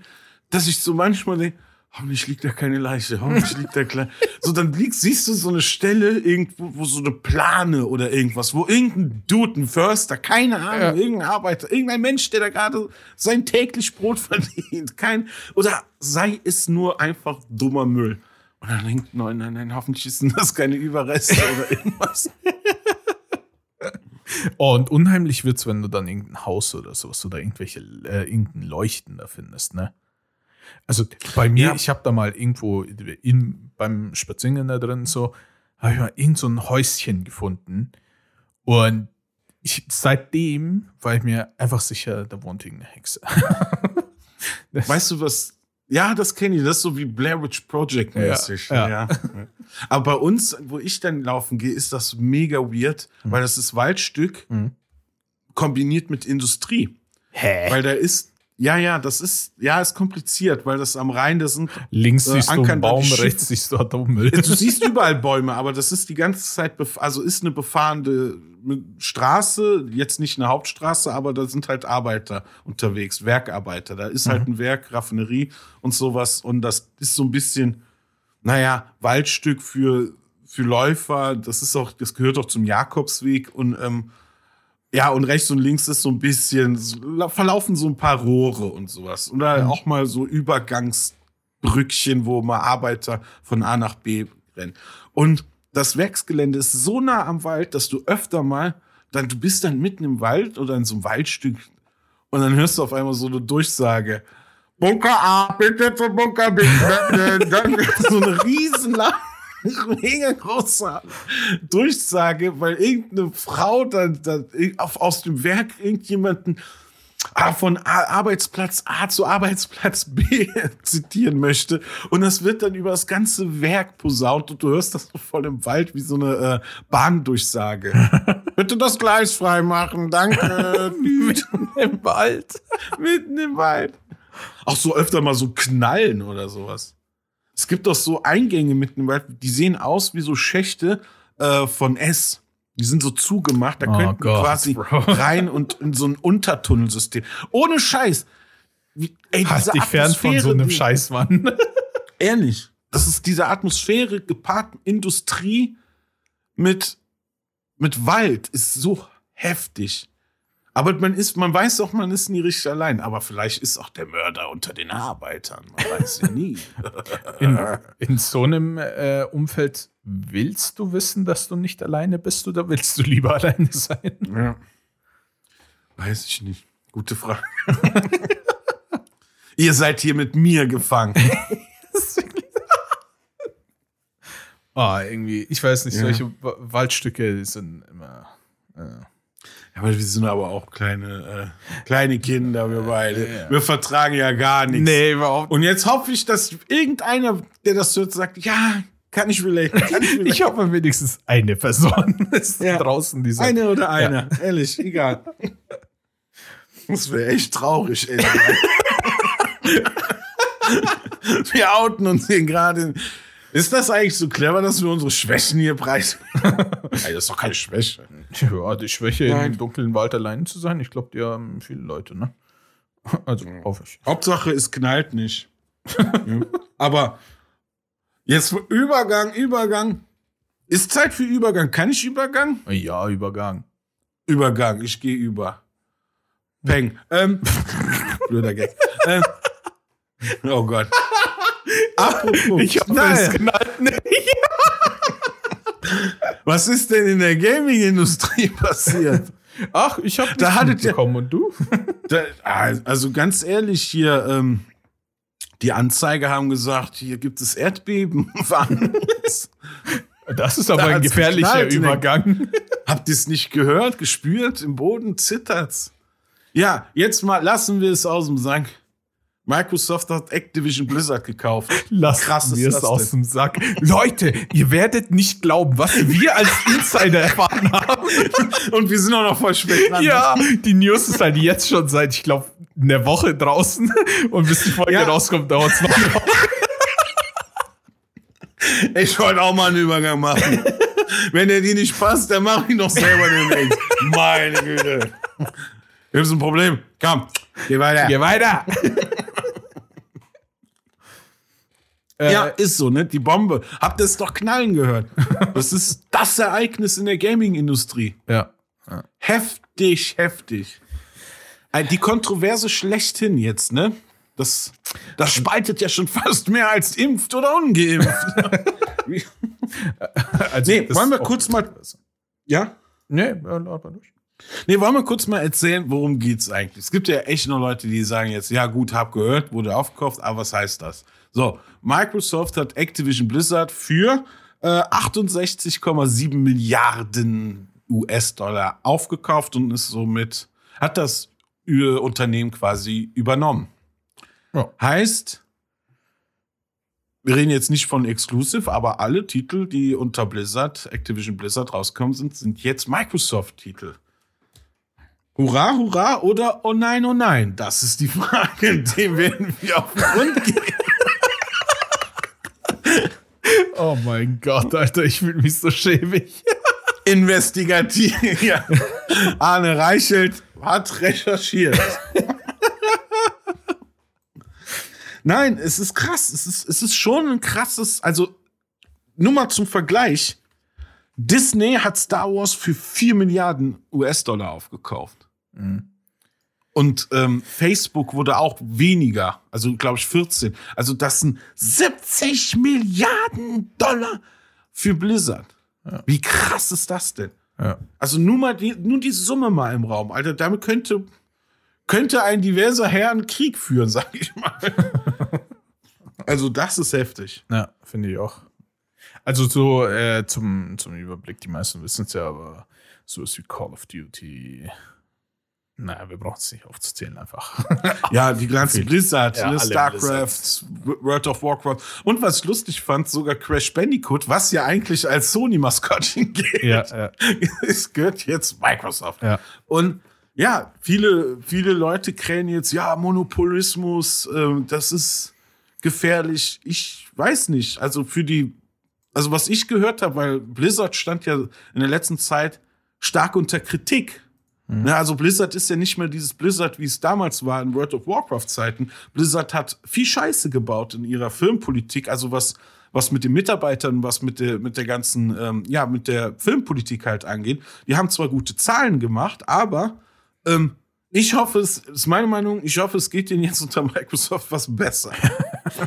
dass ich so manchmal denke, hoffentlich liegt da keine Leiche, hoffentlich liegt da klein. So, dann liegt, siehst du so eine Stelle irgendwo, wo so eine Plane oder irgendwas, wo irgendein Dude, ein Förster, keine Ahnung, Ja. irgendein Arbeiter, irgendein Mensch, der da gerade sein täglich Brot verdient, kein, oder sei es nur einfach dummer Müll. Und dann denkt, nein, nein, nein, hoffentlich sind das keine Überreste oder irgendwas. Oh, und unheimlich wird's, wenn du dann irgendein Haus oder sowas oder irgendwelche, äh, irgendein Leuchten da findest, ne? Also bei mir, Ja. ich habe da mal irgendwo in, beim Spazierengehen da drin so, habe ich mal irgend so ein Häuschen gefunden. Und ich, seitdem war ich mir einfach sicher, da wohnt irgendeine Hexe. Weißt du was? Ja, das kenne ich. Das ist so wie Blair Witch Project mäßig. Ja, Ja, ja. Aber bei uns, wo ich dann laufen gehe, ist das mega weird, weil das ist Waldstück Mhm. kombiniert mit Industrie. Hä? Weil da ist, Ja, ja, das ist, ja, ist kompliziert, weil das am Rhein, das sind. Links Äh, siehst du einen Baum, rechts siehst du Atommüll. Du siehst überall Bäume, aber das ist die ganze Zeit, also ist eine befahrene Straße, jetzt nicht eine Hauptstraße, aber da sind halt Arbeiter unterwegs, Werkarbeiter. Da ist halt ein Werk, Raffinerie und sowas. Und das ist so ein bisschen, naja, Waldstück für, für Läufer. Das ist auch, das gehört auch zum Jakobsweg und, ähm, ja, und rechts und links ist so ein bisschen, verlaufen so ein paar Rohre und sowas. Oder auch mal so Übergangsbrückchen, wo mal Arbeiter von A nach B rennen. Und das Werksgelände ist so nah am Wald, dass du öfter mal, dann, du bist dann mitten im Wald oder in so einem Waldstück und dann hörst du auf einmal so eine Durchsage. Bunker A, bitte zum Bunker B. So eine riesen mega große Durchsage, weil irgendeine Frau dann, dann auf, aus dem Werk irgendjemanden ah, von Arbeitsplatz A zu Arbeitsplatz B zitieren möchte. Und das wird dann über das ganze Werk posaunt und du hörst das so voll im Wald wie so eine äh, Bahndurchsage. Bitte das Gleis frei machen, danke. Mitten im Wald. Mitten im Wald. Auch so öfter mal so Knallen oder sowas. Es gibt doch so Eingänge mitten im Wald, die sehen aus wie so Schächte äh, von S. Die sind so zugemacht, da Oh könnten Gott, quasi Bro. rein und in so ein Untertunnelsystem. Ohne Scheiß. Wie, ey, Halt dich fern von so einem die- Scheißmann. Ehrlich. Das ist diese Atmosphäre gepaart mit Industrie mit, mit Wald ist so heftig. Aber man ist, man weiß doch, man ist nie richtig allein. Aber vielleicht ist auch der Mörder unter den Arbeitern. Man weiß ja nie. In, in so einem äh, Umfeld willst du wissen, dass du nicht alleine bist oder willst du lieber alleine sein? ja. Weiß ich nicht. Gute Frage. Ihr seid hier mit mir gefangen. Ah, irgendwie, ich weiß nicht, Ja. solche Wa- Waldstücke sind immer. Äh, aber wir sind aber auch kleine, äh, kleine Kinder, wir beide. Ja. Wir vertragen ja gar nichts. nee, überhaupt Und jetzt hoffe ich, dass irgendeiner, der das hört, sagt, ja, kann ich relaten, kann ich hoffe wenigstens eine Person ist Ja. draußen, die sagt, Eine oder einer, ehrlich, egal. Das wäre echt traurig, ey. wir outen uns hier gerade. Ist das eigentlich so clever, dass wir unsere Schwächen hier preisen? Ey, das ist doch keine Schwäche. ja, die Schwäche, Nein. im dunklen Wald allein zu sein, ich glaube, die haben viele Leute, ne? Also, hoffe ich. Hauptsache, es knallt nicht. Ja. Aber jetzt Übergang, Übergang. Ist Zeit für Übergang. Kann ich Übergang? Ja, Übergang. Übergang, ich gehe über. Peng. Ähm, blöder Gag. ähm, oh Gott. Apropos Ich hoffe, es knallt nicht. Was ist denn in der Gaming-Industrie passiert? Ach, ich habe Da hattet bekommen und du? Da, also ganz ehrlich, hier, ähm, die Anzeige haben gesagt, hier gibt es Erdbeben. Das ist aber Da ein gefährlicher Übergang. Habt ihr es nicht gehört, gespürt? Im Boden zittert's. Ja, jetzt mal lassen wir es aus dem Sack. Microsoft hat Activision Blizzard gekauft. Lass krass ist mir es das aus denn? dem Sack. Leute, ihr werdet nicht glauben, was wir als Insider erfahren haben. Und wir sind auch noch voll spät dran. Ja, die News ist halt jetzt schon seit, ich glaube, einer Woche draußen. Und bis die Folge Ja. rauskommt, dauert es noch eine Woche. Ich wollte auch mal einen Übergang machen. Wenn der dir nicht passt, dann mach ich noch selber demnächst. Meine Güte. Wir haben ein Problem. Komm, geh weiter. Geh weiter. Äh, Ja, ist so, ne? Die Bombe. Habt ihr es doch knallen gehört? Das ist das Ereignis in der Gaming-Industrie. ja. Heftig, heftig. Äh, Die Kontroverse schlechthin jetzt, ne? Das, das spaltet ja schon fast mehr als impft oder ungeimpft. Also, Nee, wollen wir kurz mal- ja? Nee, ja, laut mal durch. Nee, wollen wir kurz mal erzählen, worum geht's eigentlich? Es gibt ja echt nur Leute, die sagen jetzt, ja gut, hab gehört, wurde aufgekauft, aber was heißt das? So, Microsoft hat Activision Blizzard für äh, 68,7 Milliarden US-Dollar aufgekauft und ist somit, hat das äh, Unternehmen quasi übernommen. Ja. Heißt, wir reden jetzt nicht von Exclusive, aber alle Titel, die unter Blizzard, Activision Blizzard rauskommen sind, sind jetzt Microsoft-Titel. Hurra, hurra oder oh nein, oh nein? Das ist die Frage, dem werden wir auf den Grund gehen. Oh mein Gott, Alter, ich fühle mich so schäbig. Investigativ. Ja. Arne Reichelt hat recherchiert. Nein, es ist krass. Es ist, es ist schon ein krasses, also nur mal zum Vergleich. Disney hat Star Wars für 4 Milliarden US-Dollar aufgekauft. Mhm. Und ähm, Facebook wurde auch weniger, also glaube ich 14. Also das sind 70 Milliarden Dollar für Blizzard. Ja. Wie krass ist das denn? Ja. Also nur mal die, nur die Summe mal im Raum, Alter. Damit könnte, könnte ein diverser Herr einen Krieg führen, sag ich mal. also das ist heftig. Ja, finde ich auch. Also so äh, zum, zum Überblick, die meisten wissen es ja, aber so ist wie Call of Duty. Naja, wir brauchen es nicht aufzuzählen einfach. Ja, die ganzen. Blizzard, Ja, ne, StarCraft, World of Warcraft. Und was ich lustig fand, sogar Crash Bandicoot, was ja eigentlich als Sony-Maskottchen geht, ja, ja, es gehört jetzt Microsoft. ja. Und ja, viele, viele Leute krähen jetzt, ja, Monopolismus, ähm, das ist gefährlich. Ich weiß nicht. Also für die, also was ich gehört habe, weil Blizzard stand ja in der letzten Zeit stark unter Kritik. Ne, also Blizzard ist ja nicht mehr dieses Blizzard, wie es damals war in World of Warcraft Zeiten. Blizzard hat viel Scheiße gebaut in ihrer Filmpolitik, also was was mit den Mitarbeitern, was mit der mit der ganzen ähm, ja mit der Filmpolitik halt angeht. Die haben zwar gute Zahlen gemacht, aber ähm, ich hoffe, es ist meine Meinung, ich hoffe, es geht denen jetzt unter Microsoft was besser.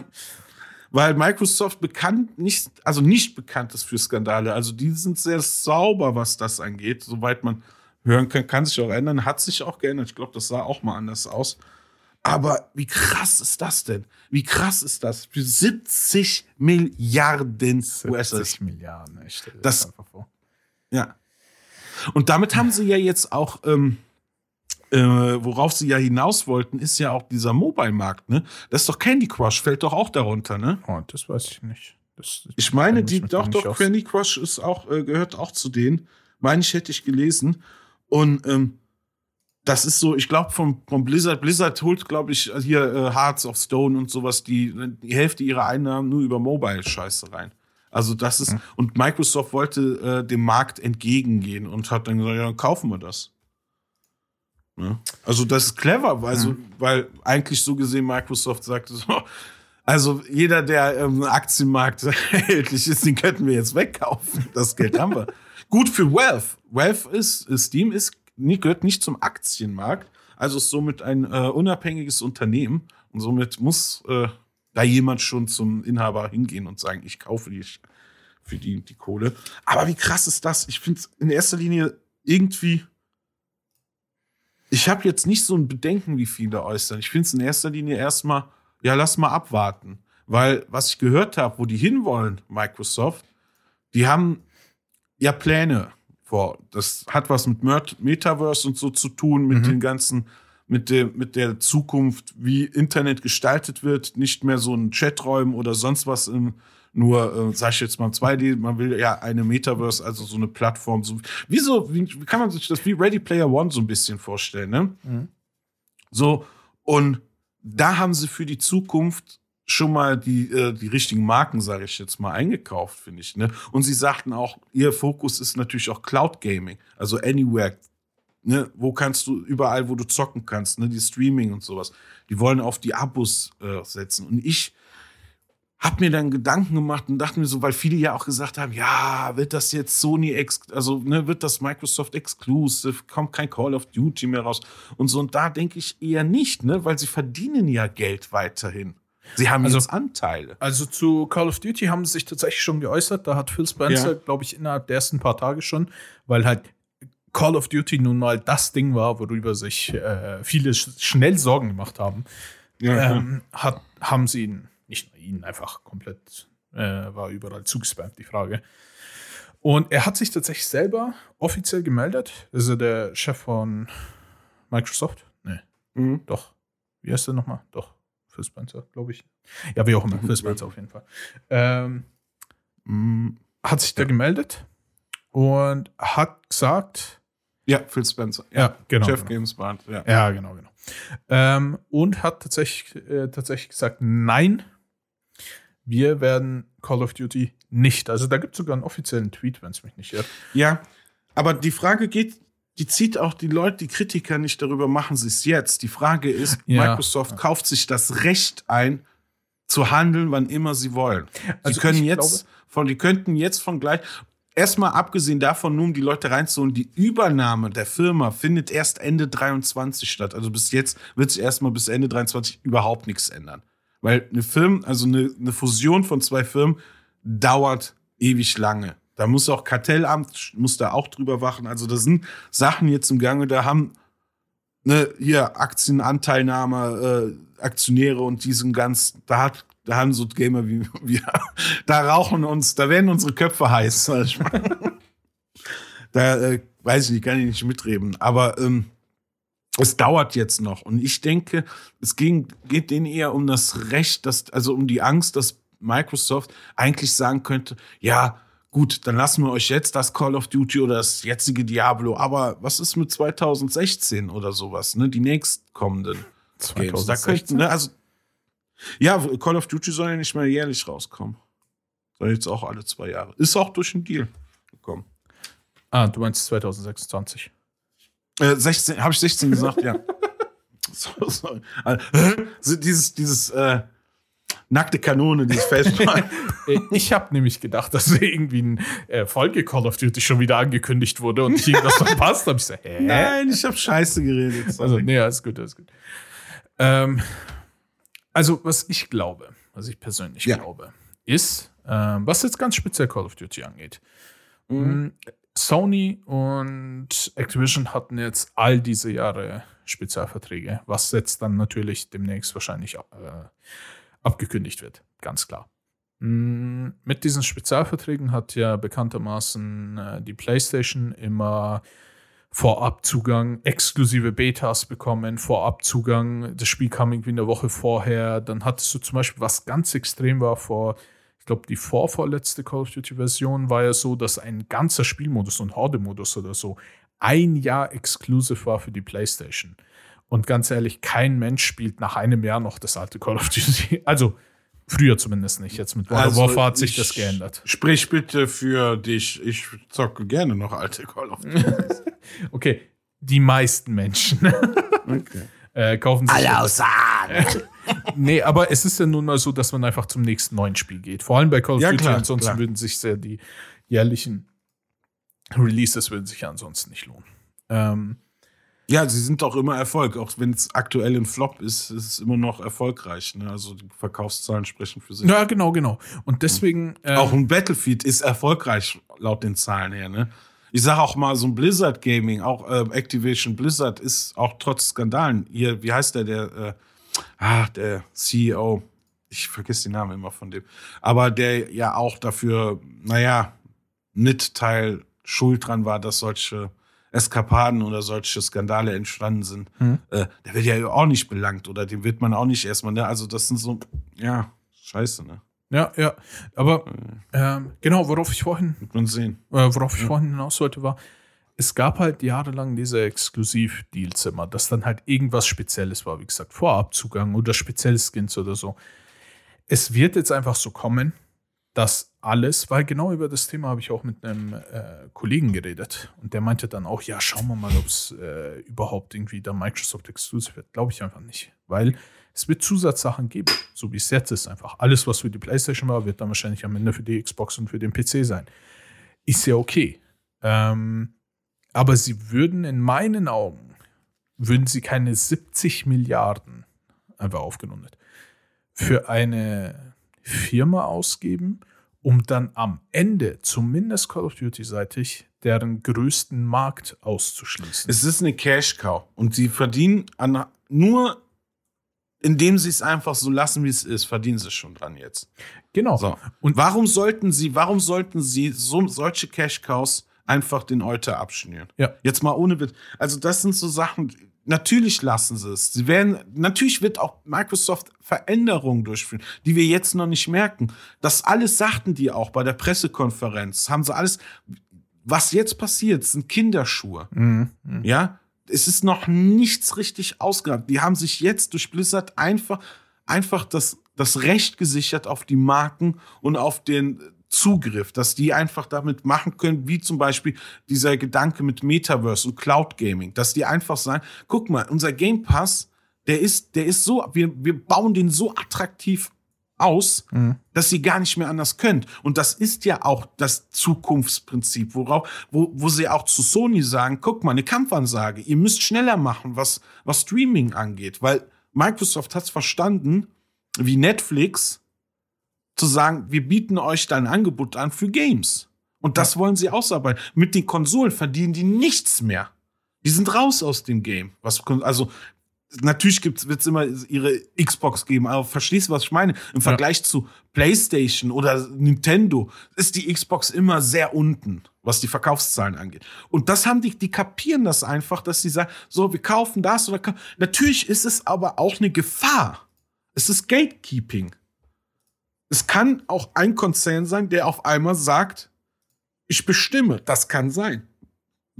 Weil Microsoft bekannt nicht, also nicht bekannt ist für Skandale. Also die sind sehr sauber, was das angeht, soweit man hören kann, kann sich auch ändern, hat sich auch geändert. Ich glaube, das sah auch mal anders aus. Aber wie krass ist das denn? Wie krass ist das? Für 70 Milliarden US. 70 Milliarden, ich stelle Das- das einfach vor. Ja. Und damit haben sie ja jetzt auch, ähm, äh, worauf sie ja hinaus wollten, ist ja auch dieser Mobile-Markt, ne? Das ist doch Candy Crush, fällt doch auch darunter, ne? Oh, das weiß ich nicht. Das, Ich meine, die, doch, doch. Candy Crush ist auch, äh, gehört auch zu denen. Meine ich, hätte ich gelesen. Und ähm, das ist so, ich glaube, vom, vom Blizzard, Blizzard holt, glaube ich, hier äh, Hearts of Stone und sowas, die, die Hälfte ihrer Einnahmen nur über Mobile-Scheiße rein. Also das ist, und Microsoft wollte äh, dem Markt entgegengehen und hat dann gesagt, ja, dann kaufen wir das. Ne? Also das ist clever, also, weil eigentlich so gesehen Microsoft sagt, so, also jeder, der im Aktienmarkt erhältlich ist, den könnten wir jetzt wegkaufen. Das Geld haben wir. Gut für Wealth. Wealth ist, Steam ist, gehört nicht zum Aktienmarkt, also ist somit ein äh, unabhängiges Unternehmen und somit muss äh, da jemand schon zum Inhaber hingehen und sagen, ich kaufe die für die, die Kohle. Aber wie krass ist das? Ich finde es in erster Linie irgendwie. Ich habe jetzt nicht so ein Bedenken, wie viele äußern. Ich finde es in erster Linie erstmal, ja, lass mal abwarten. Weil, was ich gehört habe, wo die hinwollen, Microsoft, die haben ja Pläne vor. Das hat was mit Metaverse und so zu tun, mit Mhm. den ganzen, mit der, mit der Zukunft, wie Internet gestaltet wird, nicht mehr so ein Chaträumen oder sonst was im, nur, äh, sag ich jetzt mal 2D, man will ja eine Metaverse, also so eine Plattform, so, wie so, wie, wie kann man sich das wie Ready Player One so ein bisschen vorstellen, ne? Mhm. So, und da haben sie für die Zukunft schon mal die, äh, die richtigen Marken, sage ich jetzt mal, eingekauft, finde ich. Ne? Und sie sagten auch, ihr Fokus ist natürlich auch Cloud Gaming, also Anywhere. Ne? Wo kannst du, überall, wo du zocken kannst, ne? die Streaming und sowas. Die wollen auf die Abos äh, setzen. Und ich habe mir dann Gedanken gemacht und dachte mir so, weil viele ja auch gesagt haben, ja, wird das jetzt Sony, ex also ne, wird das Microsoft Exclusive, kommt kein Call of Duty mehr raus und so. Und da denke ich eher nicht, ne, weil sie verdienen ja Geld weiterhin. Sie haben Also- jetzt Anteile. Also zu Call of Duty haben sie sich tatsächlich schon geäußert. Da hat Phil Spencer, Ja. glaube ich, innerhalb der ersten paar Tage schon, weil halt Call of Duty nun mal das Ding war, worüber sich äh, viele sch schnell Sorgen gemacht haben, Ja, ähm, hat, haben sie ihn, nicht nur ihn, einfach komplett, äh, war überall zugespammt, die Frage. Und er hat sich tatsächlich selber offiziell gemeldet. Das ist der Chef von Microsoft. Nee, Mhm. doch. Wie heißt der nochmal? Doch. Phil Spencer, glaube ich. Ja, wie auch immer. Phil Spencer auf jeden Fall. Ähm, Mhm. hat sich da gemeldet und hat gesagt, Ja, Phil Spencer. Ja, genau. Jeff genau. Gamesbart, ja. Ja, genau, genau. Ähm, und hat tatsächlich, äh, tatsächlich gesagt, nein, wir werden Call of Duty nicht. Also da gibt es sogar einen offiziellen Tweet, wenn es mich nicht irrt. Ja, aber die Frage geht, die zieht auch die Leute, die Kritiker nicht darüber, machen sie es jetzt. Die Frage ist, Ja. Microsoft kauft sich das Recht ein, zu handeln, wann immer sie wollen. Also sie können jetzt von, die könnten jetzt von gleich, erstmal abgesehen davon, nur um die Leute reinzuholen, die Übernahme der Firma findet erst Ende 23 statt. Also bis jetzt wird sich erstmal bis Ende 23 überhaupt nichts ändern. Weil eine Firma, also eine, eine Fusion von zwei Firmen dauert ewig lange. Da muss auch Kartellamt, muss da auch drüber wachen. Also da sind Sachen jetzt im Gange, da haben ne, hier Aktienanteilnahme, äh, Aktionäre und diesen ganz, da hat, da haben so Gamer wie wir, da rauchen uns, da werden unsere Köpfe heiß. da äh, weiß ich nicht, kann ich nicht mitreden. Aber ähm, es dauert jetzt noch. Und ich denke, es ging, geht denen eher um das Recht, dass, also um die Angst, dass Microsoft eigentlich sagen könnte, ja, gut, dann lassen wir euch jetzt das Call of Duty oder das jetzige Diablo. Aber was ist mit 2016 oder sowas, ne? Die nächstkommenden Games. Da 2016? könnten, ne, also, ja, Call of Duty soll ja nicht mehr jährlich rauskommen. Soll jetzt auch alle zwei Jahre. Ist auch durch einen Deal gekommen. Ah, du meinst 2026. Äh, 16, habe ich 16 gesagt, ja. So, sorry. Also, dieses, dieses äh, nackte Kanone, dieses Facepalm. Ich habe nämlich gedacht, dass irgendwie ein äh, Folge Call of Duty schon wieder angekündigt wurde und ich irgendwas verpasst habe. Ich so, hä? Nein, ich habe Scheiße geredet. Also, Sorry. nee, alles gut, alles gut. Ähm, also, was ich glaube, was ich persönlich Ja. glaube, ist, ähm, was jetzt ganz speziell Call of Duty angeht. Mhm. mh, Sony und Activision hatten jetzt all diese Jahre Spezialverträge, was jetzt dann natürlich demnächst wahrscheinlich äh, abgekündigt wird, ganz klar. Mm, Mit diesen Spezialverträgen hat ja bekanntermaßen äh, die PlayStation immer Vorabzugang, exklusive Betas bekommen, Vorabzugang, das Spiel kam irgendwie eine Woche vorher. Dann hattest du zum Beispiel, was ganz extrem war vor, ich glaube, die vorvorletzte Call of Duty-Version war ja so, dass ein ganzer Spielmodus und Horde-Modus oder so ein Jahr exklusiv war für die PlayStation. Und ganz ehrlich, kein Mensch spielt nach einem Jahr noch das alte Call of Duty. Also früher zumindest nicht. Jetzt mit World Also, of Warfare hat sich ich- das geändert. Sprich bitte für dich. Ich zocke gerne noch alte Call of Duty. Okay, die meisten Menschen Okay. äh, kaufen sich. außer. Nee, aber es ist ja nun mal so, dass man einfach zum nächsten neuen Spiel geht. Vor allem bei Call of Ja, Duty. klar, ansonsten klar. würden sich sehr die jährlichen Releases würden sich ja ansonsten nicht lohnen. Ähm, Ja, sie sind auch immer Erfolg. Auch wenn es aktuell ein Flop ist, ist es immer noch erfolgreich. Ne? Also die Verkaufszahlen sprechen für sich. ja, genau, genau. Und deswegen. ähm, Auch ein Battlefield ist erfolgreich laut den Zahlen her. Ne? Ich sage auch mal, so ein Blizzard Gaming, auch äh, Activation Blizzard ist auch trotz Skandalen. Hier, wie heißt der, der, äh, ah, der CEO? Ich vergesse den Namen immer von dem. Aber der ja auch dafür, naja, nicht Teil schuld dran war, dass solche Eskapaden oder solche Skandale entstanden sind. Hm. Äh, der wird ja auch nicht belangt oder dem wird man auch nicht erstmal, ne? Also das sind so, ja, scheiße, ne? ja, ja. Aber ähm, genau, worauf ich vorhin Wird man sehen. äh, worauf ich vorhin hinaus wollte, war, es gab halt jahrelang diese Exklusiv-Deals immer, dass dann halt irgendwas Spezielles war, wie gesagt, Vorabzugang oder spezielle Skins oder so. Es wird jetzt einfach so kommen, dass alles, weil genau über das Thema habe ich auch mit einem äh, Kollegen geredet und der meinte dann auch, ja, schauen wir mal, ob es äh, überhaupt irgendwie da Microsoft Exclusive wird. Glaube ich einfach nicht, weil es wird Zusatzsachen geben, so wie es jetzt ist einfach. Alles, was für die PlayStation war, wird dann wahrscheinlich am Ende für die Xbox und für den PC sein. Ist ja okay. Ähm, aber sie würden in meinen Augen, würden sie keine 70 Milliarden, einfach aufgerundet, für eine Firma ausgeben, um dann am Ende, zumindest Call of Duty-seitig, deren größten Markt auszuschließen. Es ist eine Cash Cow und sie verdienen an, nur indem sie es einfach so lassen, wie es ist, verdienen sie schon dran jetzt. genau. So. Und warum sollten sie, warum sollten sie so, solche Cash Cows einfach den Euter abschnüren? Ja. Jetzt mal ohne Witz. Also das sind so Sachen, natürlich lassen sie es. Sie werden, natürlich wird auch Microsoft Veränderungen durchführen, die wir jetzt noch nicht merken. Das alles sagten die auch bei der Pressekonferenz. Haben sie alles, was jetzt passiert, sind Kinderschuhe. Mhm. Mhm. Ja, es ist noch nichts richtig ausgegangen. Die haben sich jetzt durch Blizzard einfach, einfach das, das Recht gesichert auf die Marken und auf den Zugriff, dass die einfach damit machen können, wie zum Beispiel dieser Gedanke mit Metaverse und Cloud Gaming, dass die einfach sagen, guck mal, unser Game Pass, der ist, der ist so, wir, wir bauen den so attraktiv aus, Mhm. dass sie gar nicht mehr anders könnt. Und das ist ja auch das Zukunftsprinzip, worauf, wo, wo sie auch zu Sony sagen, guck mal, eine Kampfansage, ihr müsst schneller machen, was, was Streaming angeht, weil Microsoft hat es verstanden, wie Netflix, zu sagen, wir bieten euch dein Angebot an für Games. Und das wollen sie ausarbeiten. Mit den Konsolen verdienen die nichts mehr. Die sind raus aus dem Game. Was, also, natürlich wird es immer ihre Xbox geben, aber verstehst du, was ich meine? Im Vergleich zu PlayStation oder Nintendo ist die Xbox immer sehr unten, was die Verkaufszahlen angeht. Und das haben die, die kapieren das einfach, dass sie sagen, so, wir kaufen das oder natürlich ist es aber auch eine Gefahr. Es ist Gatekeeping. Es kann auch ein Konzern sein, der auf einmal sagt, ich bestimme. Das kann sein.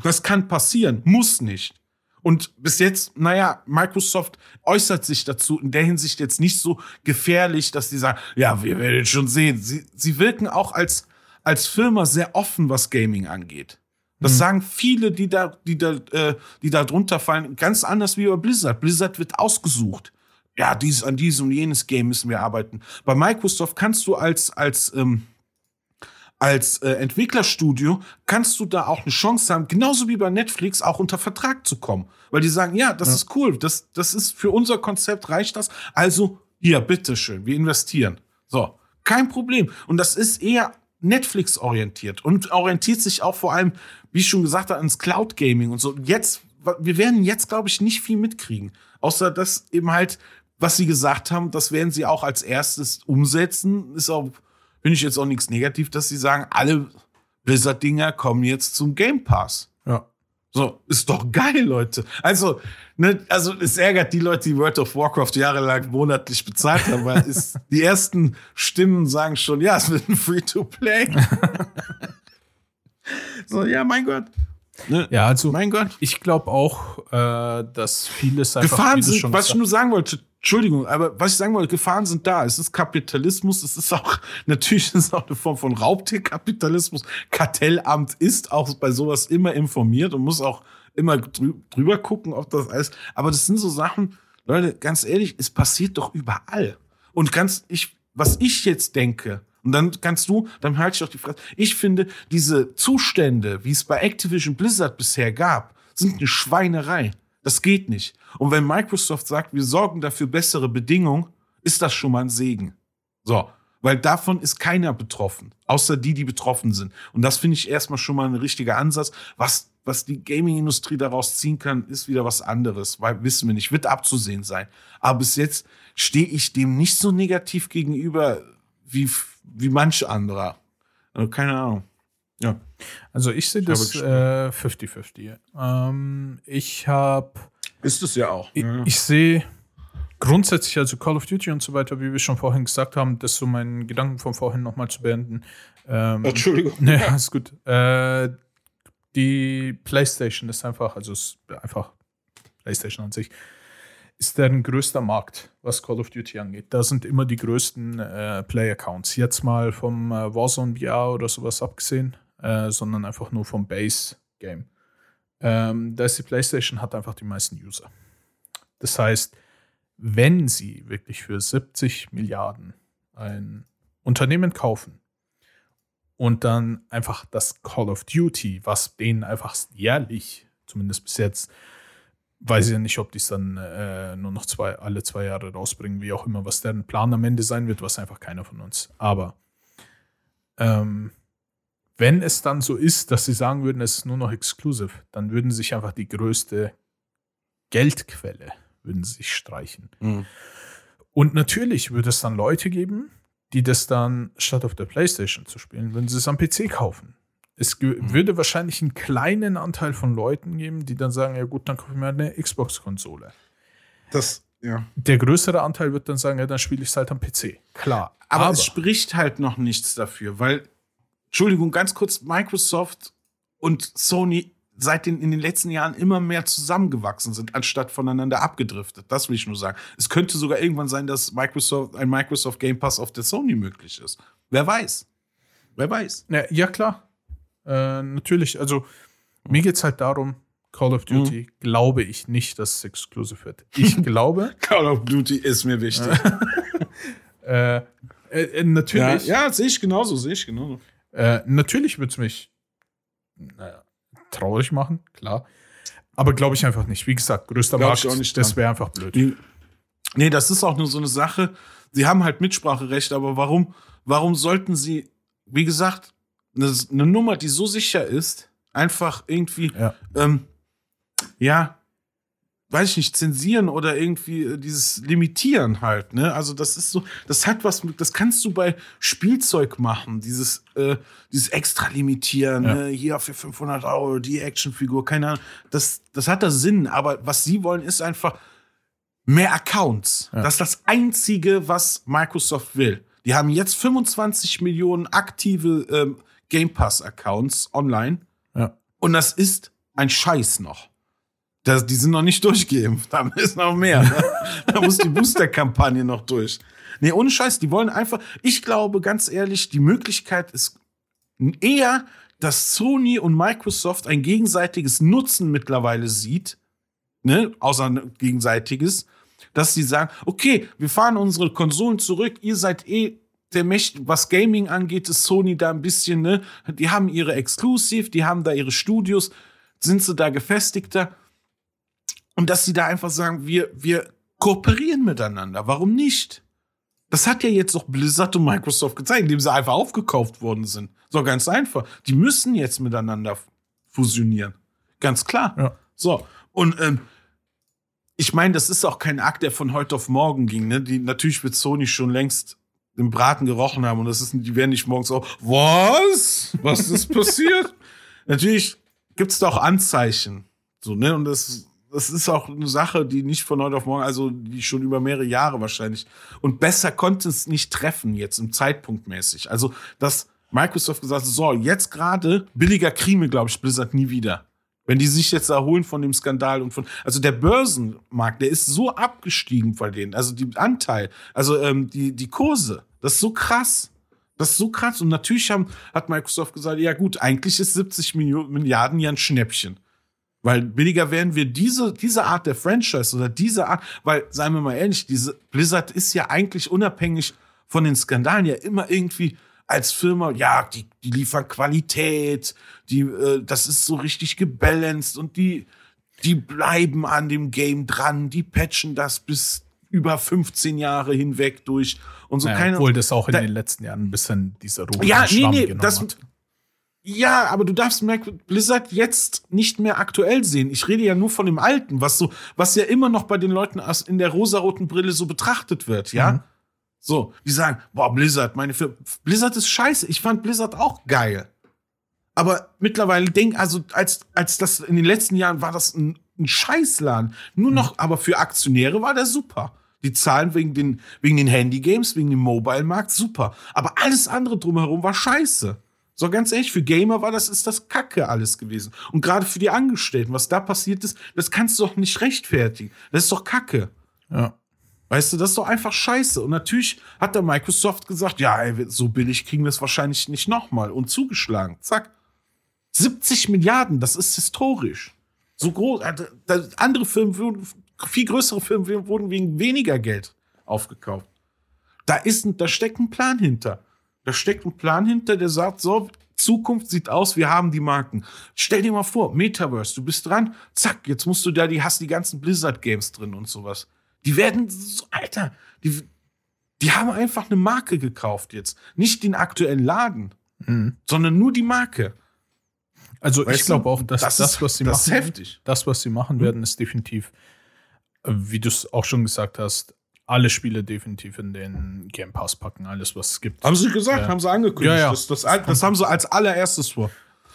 Das kann passieren, muss nicht. Und bis jetzt, naja, Microsoft äußert sich dazu in der Hinsicht jetzt nicht so gefährlich, dass die sagen, ja, wir werden schon sehen. Sie, sie wirken auch als, als Firma sehr offen, was Gaming angeht. Das Mhm. sagen viele, die da, die da, äh, die da drunter fallen, ganz anders wie bei Blizzard. Blizzard wird ausgesucht. Ja, dies, an diesem und jenes Game müssen wir arbeiten. Bei Microsoft kannst du als, als, ähm, als äh, Entwicklerstudio kannst du da auch eine Chance haben, genauso wie bei Netflix auch unter Vertrag zu kommen. Weil die sagen, ja, das Ja. ist cool, das, das ist für unser Konzept reicht das. Also, hier, bitteschön, wir investieren. So, kein Problem. Und das ist eher Netflix-orientiert und orientiert sich auch vor allem, wie ich schon gesagt habe, ans Cloud-Gaming und so. Jetzt, wir werden jetzt, glaube ich, nicht viel mitkriegen. Außer dass eben halt, was sie gesagt haben, das werden sie auch als erstes umsetzen. Ist auch, finde ich jetzt auch nichts negativ, dass sie sagen, alle Blizzard-Dinger kommen jetzt zum Game Pass. Ja. So, ist doch geil, Leute. Also, ne, also es ärgert die Leute, die World of Warcraft jahrelang monatlich bezahlt haben, weil es, die ersten Stimmen sagen schon, ja, es wird ein Free-to-Play. so, ja, mein Gott. Ne? Ja, also Mein Gott. ich glaube auch, äh, dass vieles einfach Gefahren du sind, schon was ich nur sagen wollte, Entschuldigung, aber was ich sagen wollte, Gefahren sind da. Es ist Kapitalismus, es ist auch, natürlich ist es auch eine Form von Raubtierkapitalismus. Kartellamt ist auch bei sowas immer informiert und muss auch immer drü drüber gucken, ob das alles, aber das sind so Sachen, Leute, ganz ehrlich, es passiert doch überall. Und ganz, ich, was ich jetzt denke, und dann kannst du, dann halte ich doch die Frage. Ich finde, diese Zustände, wie es bei Activision Blizzard bisher gab, sind eine Schweinerei. Das geht nicht. Und wenn Microsoft sagt, wir sorgen dafür bessere Bedingungen, ist das schon mal ein Segen. So. Weil davon ist keiner betroffen, außer die, die betroffen sind. Und das finde ich erstmal schon mal ein richtiger Ansatz. Was, was die Gaming-Industrie daraus ziehen kann, ist wieder was anderes, weil wissen wir nicht, wird abzusehen sein. Aber bis jetzt stehe ich dem nicht so negativ gegenüber wie, wie manche anderer. Also keine Ahnung. Ja. Also ich sehe das habe äh, 50-50. Ähm, ich habe, Ist es ja auch. ich, ich sehe grundsätzlich, also Call of Duty und so weiter, wie wir schon vorhin gesagt haben, das so meinen Gedanken von vorhin nochmal zu beenden. Ähm, Entschuldigung. Ne, alles gut. Äh, die PlayStation ist einfach, also ist einfach PlayStation an sich, ist deren größter Markt, was Call of Duty angeht. Da sind immer die größten äh, Play-Accounts. Jetzt mal vom äh, Warzone VR oder sowas abgesehen, äh, sondern einfach nur vom Base-Game. Ähm, da ist die PlayStation hat einfach die meisten User. Das heißt, wenn sie wirklich für 70 Milliarden ein Unternehmen kaufen, und dann einfach das Call of Duty, was denen einfach jährlich, zumindest bis jetzt, weiß ich ja nicht, ob die es dann äh, nur noch zwei, alle zwei Jahre rausbringen, wie auch immer, was deren Plan am Ende sein wird, was einfach keiner von uns. Aber ähm, wenn es dann so ist, dass sie sagen würden, es ist nur noch exclusive, dann würden sich einfach die größte Geldquelle würden sich streichen. Mhm. Und natürlich würde es dann Leute geben, die das dann statt auf der Playstation zu spielen, würden sie es am PC kaufen. Es ge- würde wahrscheinlich einen kleinen Anteil von Leuten geben, die dann sagen, ja gut, dann kaufe ich mir eine Xbox-Konsole. Das, ja. Der größere Anteil wird dann sagen, ja, dann spiele ich es halt am PC. Klar. Aber, es spricht halt noch nichts dafür, weil, Entschuldigung, ganz kurz, Microsoft und Sony seit den, in den letzten Jahren immer mehr zusammengewachsen sind, anstatt voneinander abgedriftet. Das will ich nur sagen. Es könnte sogar irgendwann sein, dass Microsoft, ein Microsoft Game Pass auf der Sony möglich ist. Wer weiß? Wer weiß? Ja, ja klar. Äh, natürlich. Also, mir geht es halt darum, Call of Duty mhm. glaube ich nicht, dass es exklusiv wird. Ich glaube. Call of Duty ist mir wichtig. äh, äh, natürlich. Ja, ja sehe ich genauso, sehe ich genauso. Äh, natürlich wird es mich naja, traurig machen, klar. Aber glaube ich einfach nicht. Wie gesagt, größter glaub Markt, nicht das wäre einfach blöd. Nee, das ist auch nur so eine Sache. Sie haben halt Mitspracherecht, aber warum, warum sollten sie, wie gesagt, eine, eine Nummer, die so sicher ist, einfach irgendwie, ja, ähm, ja weiß ich nicht, zensieren oder irgendwie äh, dieses Limitieren halt, ne? Also das ist so, das hat was, das kannst du bei Spielzeug machen, dieses, äh, dieses extra limitieren, ja. ne? hier für 500 Euro die Actionfigur, keine Ahnung, das, das hat da Sinn, aber was sie wollen ist einfach mehr Accounts. Ja. Das ist das Einzige, was Microsoft will. Die haben jetzt 25 Millionen aktive ähm, Game Pass Accounts online. Ja. Und das ist ein Scheiß noch. Das, die sind noch nicht durchgeimpft. Da ist noch mehr. Ne? da muss die Booster-Kampagne noch durch. Nee, ohne Scheiß, die wollen einfach, ich glaube, ganz ehrlich, die Möglichkeit ist eher, dass Sony und Microsoft ein gegenseitiges Nutzen mittlerweile sieht, ne, außer gegenseitiges, dass sie sagen, okay, wir fahren unsere Konsolen zurück, ihr seid eh der Mächt, was Gaming angeht, ist Sony da ein bisschen, ne, die haben ihre Exclusive, die haben da ihre Studios, sind sie da gefestigter und dass sie da einfach sagen, wir, wir kooperieren miteinander. Warum nicht? Das hat ja jetzt auch Blizzard und Microsoft gezeigt, indem sie einfach aufgekauft worden sind. So ganz einfach. Die müssen jetzt miteinander fusionieren. Ganz klar. Ja. So. Und ähm, ich meine, das ist auch kein Akt, der von heute auf morgen ging. Ne? Die, natürlich wird Sony schon längst den Braten gerochen haben und das ist, die werden nicht morgens auch, was? Was ist passiert? natürlich gibt's da auch Anzeichen. So, ne? Und das das ist auch eine Sache, die nicht von heute auf morgen, also die schon über mehrere Jahre wahrscheinlich. Und besser konnte es nicht treffen jetzt im Zeitpunkt mäßig. Also, dass Microsoft gesagt hat, so, jetzt gerade billiger Krime, glaube ich, Blizzard nie wieder. Wenn die sich jetzt erholen von dem Skandal und von, also der Börsenmarkt, der ist so abgestiegen bei denen, also die Anteil, also ähm, die, die Kurse, das ist so krass. Das ist so krass. Und natürlich haben, hat Microsoft gesagt, ja gut, eigentlich ist 70 Milliarden ja ein Schnäppchen. Weil billiger werden wir diese, diese Art der Franchise oder diese Art, weil, seien wir mal ehrlich, diese Blizzard ist ja eigentlich unabhängig von den Skandalen ja immer irgendwie als Firma, ja, die, die liefern Qualität, die, äh, das ist so richtig gebalanced und die, die bleiben an dem Game dran, die patchen das bis über 15 Jahre hinweg durch und so naja, keine. Obwohl das auch in da, den letzten Jahren ein bisschen diese rote ja, nee, nee, das, hat. Ja, aber du darfst Blizzard jetzt nicht mehr aktuell sehen. Ich rede ja nur von dem Alten, was so, was ja immer noch bei den Leuten in der rosaroten Brille so betrachtet wird, ja? Mhm. So, die sagen, boah, Blizzard, meine Firma. Blizzard ist scheiße. Ich fand Blizzard auch geil. Aber mittlerweile denk, also als, als das in den letzten Jahren war das ein, ein Scheißladen. Nur noch, mhm. aber für Aktionäre war der super. Die Zahlen wegen den, wegen den Handygames, wegen dem Mobile-Markt, super. Aber alles andere drumherum war scheiße. So ganz ehrlich, für Gamer war das, ist das Kacke alles gewesen. Und gerade für die Angestellten, was da passiert ist, das kannst du doch nicht rechtfertigen. Das ist doch Kacke. Ja. Weißt du, das ist doch einfach scheiße. Und natürlich hat der Microsoft gesagt, ja, ey, so billig kriegen wir es wahrscheinlich nicht nochmal. Und zugeschlagen. Zack. 70 Milliarden, das ist historisch. So groß. Äh, andere Firmen, viel größere Firmen wurden wegen weniger Geld aufgekauft. Da ist, da steckt ein Plan hinter. Da steckt ein Plan hinter, der sagt, so, Zukunft sieht aus, wir haben die Marken. Stell dir mal vor, Metaverse, du bist dran, zack, jetzt musst du da, die hast die ganzen Blizzard-Games drin und sowas. Die werden so, Alter, die, die haben einfach eine Marke gekauft jetzt. Nicht den aktuellen Laden, mhm. sondern nur die Marke. Also weißt ich glaube auch, dass das, das, was sie das machen, heftig. das, was sie machen werden, ist definitiv, äh, wie du es auch schon gesagt hast, alle Spiele definitiv in den Game Pass packen, alles, was es gibt. Haben sie gesagt, ja. haben sie angekündigt. Ja, ja. Das, das, das, haben sie als allererstes vor.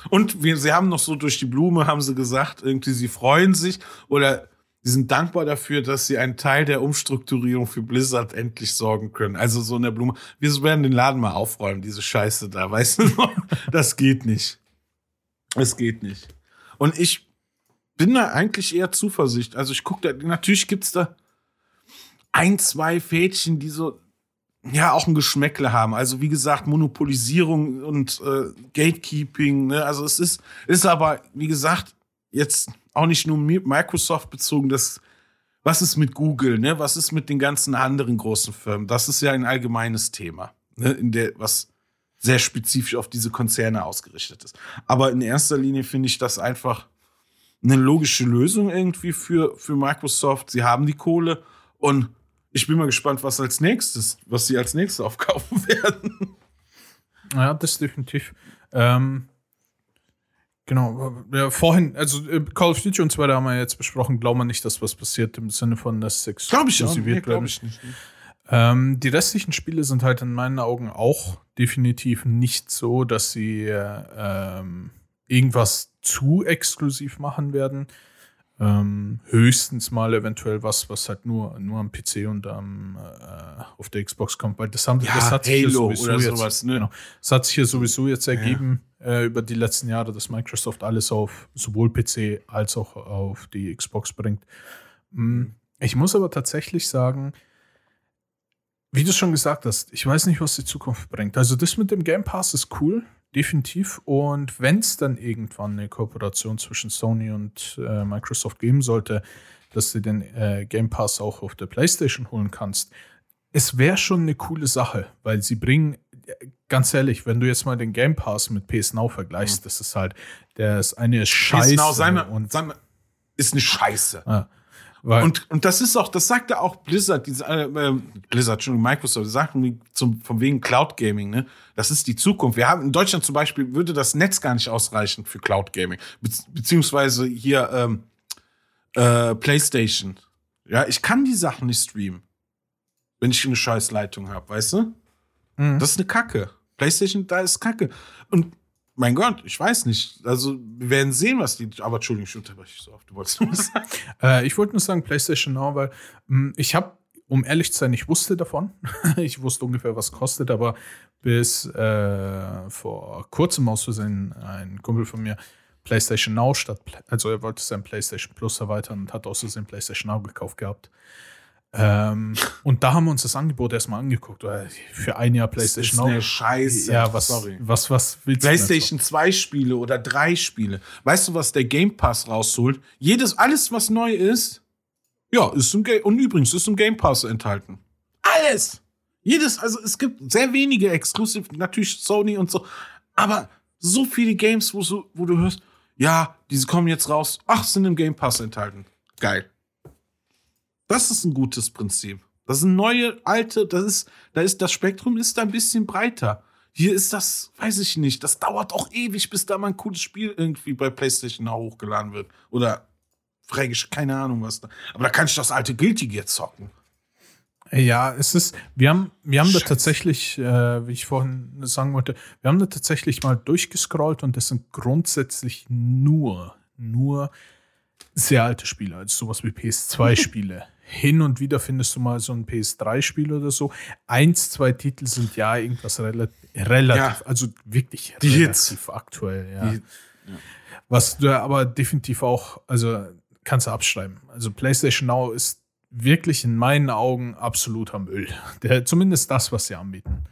Und wir, sie haben noch so durch die Blume, haben sie gesagt, irgendwie, sie freuen sich oder sie sind dankbar dafür, dass sie einen Teil der Umstrukturierung für Blizzard endlich sorgen können. Also so in der Blume. Wir werden den Laden mal aufräumen, diese Scheiße da, weißt du? das geht nicht. Es geht nicht. Und ich bin da eigentlich eher Zuversicht. Also ich gucke da, natürlich gibt es da ein, zwei Fädchen, die so, ja, auch ein Geschmäckle haben. Also wie gesagt, Monopolisierung und äh, Gatekeeping. Ne? Also es ist, ist aber, wie gesagt, jetzt auch nicht nur Microsoft bezogen, das was ist mit Google, ne? Was ist mit den ganzen anderen großen Firmen? Das ist ja ein allgemeines Thema, ne? in der, was sehr spezifisch auf diese Konzerne ausgerichtet ist. Aber in erster Linie finde ich das einfach eine logische Lösung irgendwie für, für Microsoft. Sie haben die Kohle und ich bin mal gespannt, was als nächstes, was sie als nächstes aufkaufen werden. Ja, das definitiv. Ähm, genau. Ja, vorhin, also äh, Call of Duty und so weiter haben wir jetzt besprochen. Glauben wir nicht, dass was passiert im Sinne von, dass Sex Glaube ich, nee, glaub ich nicht. Ähm, die restlichen Spiele sind halt in meinen Augen auch definitiv nicht so, dass sie äh, ähm, irgendwas zu exklusiv machen werden. Ähm, höchstens mal eventuell was, was halt nur, nur am PC und am, äh, auf der Xbox kommt, weil das, haben, ja, das hat sich Halo hier sowieso jetzt, sowas, ne? genau, das hat sich hier sowieso jetzt ergeben ja. äh, über die letzten Jahre, dass Microsoft alles auf sowohl PC als auch auf die Xbox bringt. Mhm. Ich muss aber tatsächlich sagen, wie du schon gesagt hast, ich weiß nicht, was die Zukunft bringt. Also das mit dem Game Pass ist cool definitiv. Und wenn es dann irgendwann eine Kooperation zwischen Sony und äh, Microsoft geben sollte, dass du den äh, Game Pass auch auf der PlayStation holen kannst, es wäre schon eine coole Sache, weil sie bringen, ganz ehrlich, wenn du jetzt mal den Game Pass mit PS Now vergleichst, mhm. das ist halt, eine ist scheiße. PS Now, sei mal, und sei mal, ist eine Scheiße. Ja. Weil und, und das ist auch, das sagt ja auch Blizzard, diese, äh, äh Blizzard, Entschuldigung, Microsoft, die sagen zum, von wegen Cloud Gaming, ne? Das ist die Zukunft. Wir haben in Deutschland zum Beispiel würde das Netz gar nicht ausreichen für Cloud Gaming. Be beziehungsweise hier ähm, äh, PlayStation. Ja, ich kann die Sachen nicht streamen, wenn ich eine scheiß Leitung habe, weißt du? Mhm. Das ist eine Kacke. PlayStation, da ist Kacke. Und mein Gott, ich weiß nicht. Also, wir werden sehen, was die. Aber Entschuldigung, ich unterbreche so oft. Du wolltest nur sagen. äh, ich wollte nur sagen, PlayStation Now, weil mh, hm, ich habe, um ehrlich zu sein, ich wusste davon. ich wusste ungefähr, was kostet, aber bis äh, vor kurzem aus Versehen ein Kumpel von mir PlayStation Now statt, also er wollte sein PlayStation Plus erweitern und hat aus Versehen PlayStation Now gekauft gehabt. Ähm, und da haben wir uns das Angebot erstmal angeguckt. Für ein Jahr PlayStation das ist eine Scheiße. Ja, was, Sorry. was, was willst PlayStation 2 Spiele oder drei Spiele. Weißt du, was der Game Pass rausholt? Jedes, alles, was neu ist, ja, ist im Game, und übrigens ist im Game Pass enthalten. Alles! Jedes, also es gibt sehr wenige Exclusive, natürlich Sony und so, aber so viele Games, wo, so, wo du hörst, ja, diese kommen jetzt raus, ach, sind im Game Pass enthalten. Geil. Das ist ein gutes Prinzip. Das sind neue, alte, das ist, da ist, das Spektrum ist da ein bisschen breiter. Hier ist das, weiß ich nicht, das dauert auch ewig, bis da mal ein cooles Spiel irgendwie bei PlayStation hochgeladen wird. Oder frägisch, keine Ahnung was da. Aber da kann ich das alte Guilty Gear zocken. Ja, es ist, wir haben, wir haben da tatsächlich, äh, wie ich vorhin sagen wollte, wir haben da tatsächlich mal durchgescrollt und das sind grundsätzlich nur, nur sehr alte Spiele, also sowas wie PS2-Spiele. Hin und wieder findest du mal so ein PS3-Spiel oder so. Eins, zwei Titel sind ja irgendwas relativ, relativ ja. also wirklich Die relativ Hits. aktuell, ja. Die, ja. Was du aber definitiv auch, also kannst du abschreiben. Also PlayStation Now ist wirklich in meinen Augen absoluter Müll. Der, zumindest das, was sie anbieten.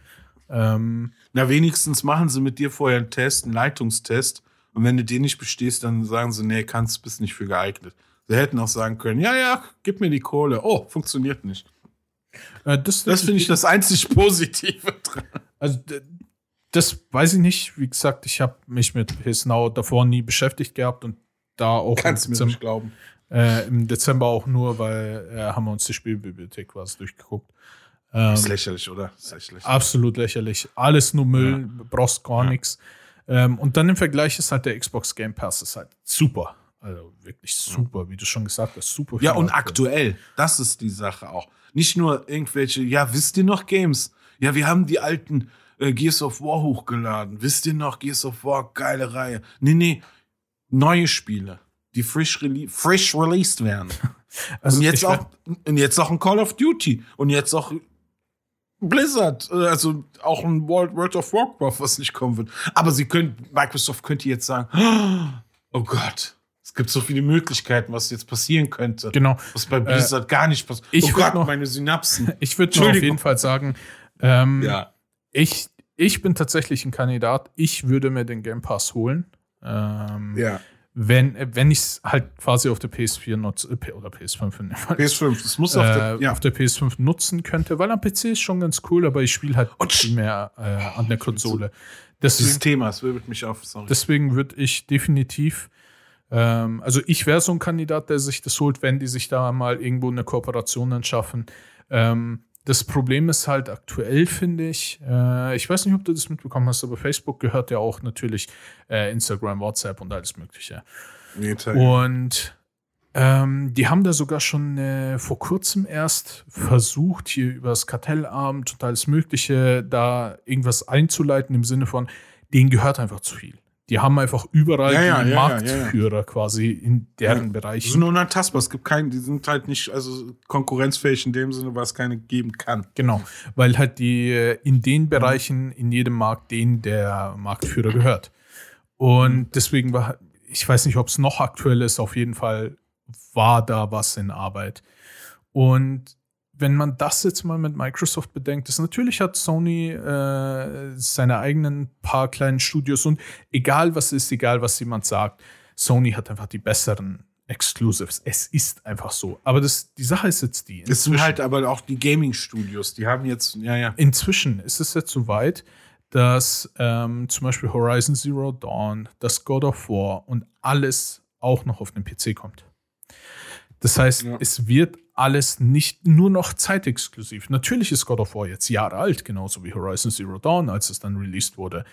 Ähm, Na, wenigstens machen sie mit dir vorher einen Test, einen Leitungstest und wenn du den nicht bestehst, dann sagen sie, nee, kannst, bist nicht für geeignet. Sie hätten auch sagen können, ja, ja, gib mir die Kohle. Oh, funktioniert nicht. Äh, das, das finde ich das einzig Positive dran. Also, das weiß ich nicht. Wie gesagt, ich habe mich mit His Now davor nie beschäftigt gehabt und da auch. Kannst du mir nicht glauben. Äh, Im Dezember auch nur, weil äh, haben wir uns die Spielbibliothek quasi durchgeguckt. Ähm, ist lächerlich, oder? Ist lächerlich. Absolut lächerlich. Alles nur Müll, ja. brauchst gar ja. nichts. Ähm, und dann im Vergleich ist halt der Xbox Game Pass ist halt super. Also wirklich super, wie du schon gesagt hast, super. Ja, und aktuell, das ist die Sache auch. Nicht nur irgendwelche, ja, wisst ihr noch Games? Ja, wir haben die alten äh, Gears of War hochgeladen. Wisst ihr noch Gears of War, geile Reihe. Nee, nee, neue Spiele, die frisch, rele frisch released werden. also und, jetzt auch, und jetzt auch ein Call of Duty. Und jetzt auch Blizzard, äh, also auch ein World, World of Warcraft, was nicht kommen wird. Aber sie können, Microsoft könnte jetzt sagen, oh Gott, es gibt so viele Möglichkeiten, was jetzt passieren könnte. Genau. Was bei Blizzard äh, gar nicht passiert. Ich oh Gott, noch, meine Synapsen. Ich würde auf jeden Fall sagen, ähm, ja. ich, ich bin tatsächlich ein Kandidat. Ich würde mir den Game Pass holen. Ähm, ja wenn, wenn ich es halt quasi auf der PS4 nutze, äh, oder PS5 in PS5, das muss auf, äh, der, ja. auf der PS5 nutzen könnte, weil am PC ist schon ganz cool, aber ich spiele halt Und viel mehr äh, an der Konsole. Deswegen, Dieses Thema, das wirbelt mich auf, sorry. Deswegen würde ich definitiv, ähm, also ich wäre so ein Kandidat, der sich das holt, wenn die sich da mal irgendwo eine Kooperation dann schaffen. Ähm, das Problem ist halt aktuell, finde ich, äh, ich weiß nicht, ob du das mitbekommen hast, aber Facebook gehört ja auch natürlich äh, Instagram, WhatsApp und alles Mögliche. Nee, und ähm, die haben da sogar schon äh, vor kurzem erst versucht, hier über das Kartellamt und alles Mögliche da irgendwas einzuleiten im Sinne von, denen gehört einfach zu viel. Die haben einfach überall ja, ja, die ja, Marktführer quasi in deren Bereichen. Die sind unantastbar. Es gibt keinen, die sind halt nicht also konkurrenzfähig in dem Sinne, was keine geben kann. Genau, weil halt die äh, in den Bereichen in jedem Markt den der Marktführer gehört. Und deswegen war, ich weiß nicht, ob es noch aktuell ist, auf jeden Fall war da was in Arbeit. Und wenn man das jetzt mal mit Microsoft bedenkt, ist natürlich hat Sony äh, seine eigenen paar kleinen Studios und egal was ist, egal was jemand sagt, Sony hat einfach die besseren Exclusives. Es ist einfach so. Aber das, die Sache ist jetzt die. Es sind halt aber auch die Gaming-Studios, die haben jetzt, ja, ja. Inzwischen ist es jetzt so weit, dass ähm, zum Beispiel Horizon Zero Dawn, das God of War und alles auch noch auf den PC kommt. Das heißt, ja. es wird alles nicht nur noch zeitexklusiv. Natürlich ist God of War jetzt Jahre alt, genauso wie Horizon Zero Dawn, als es dann released wurde.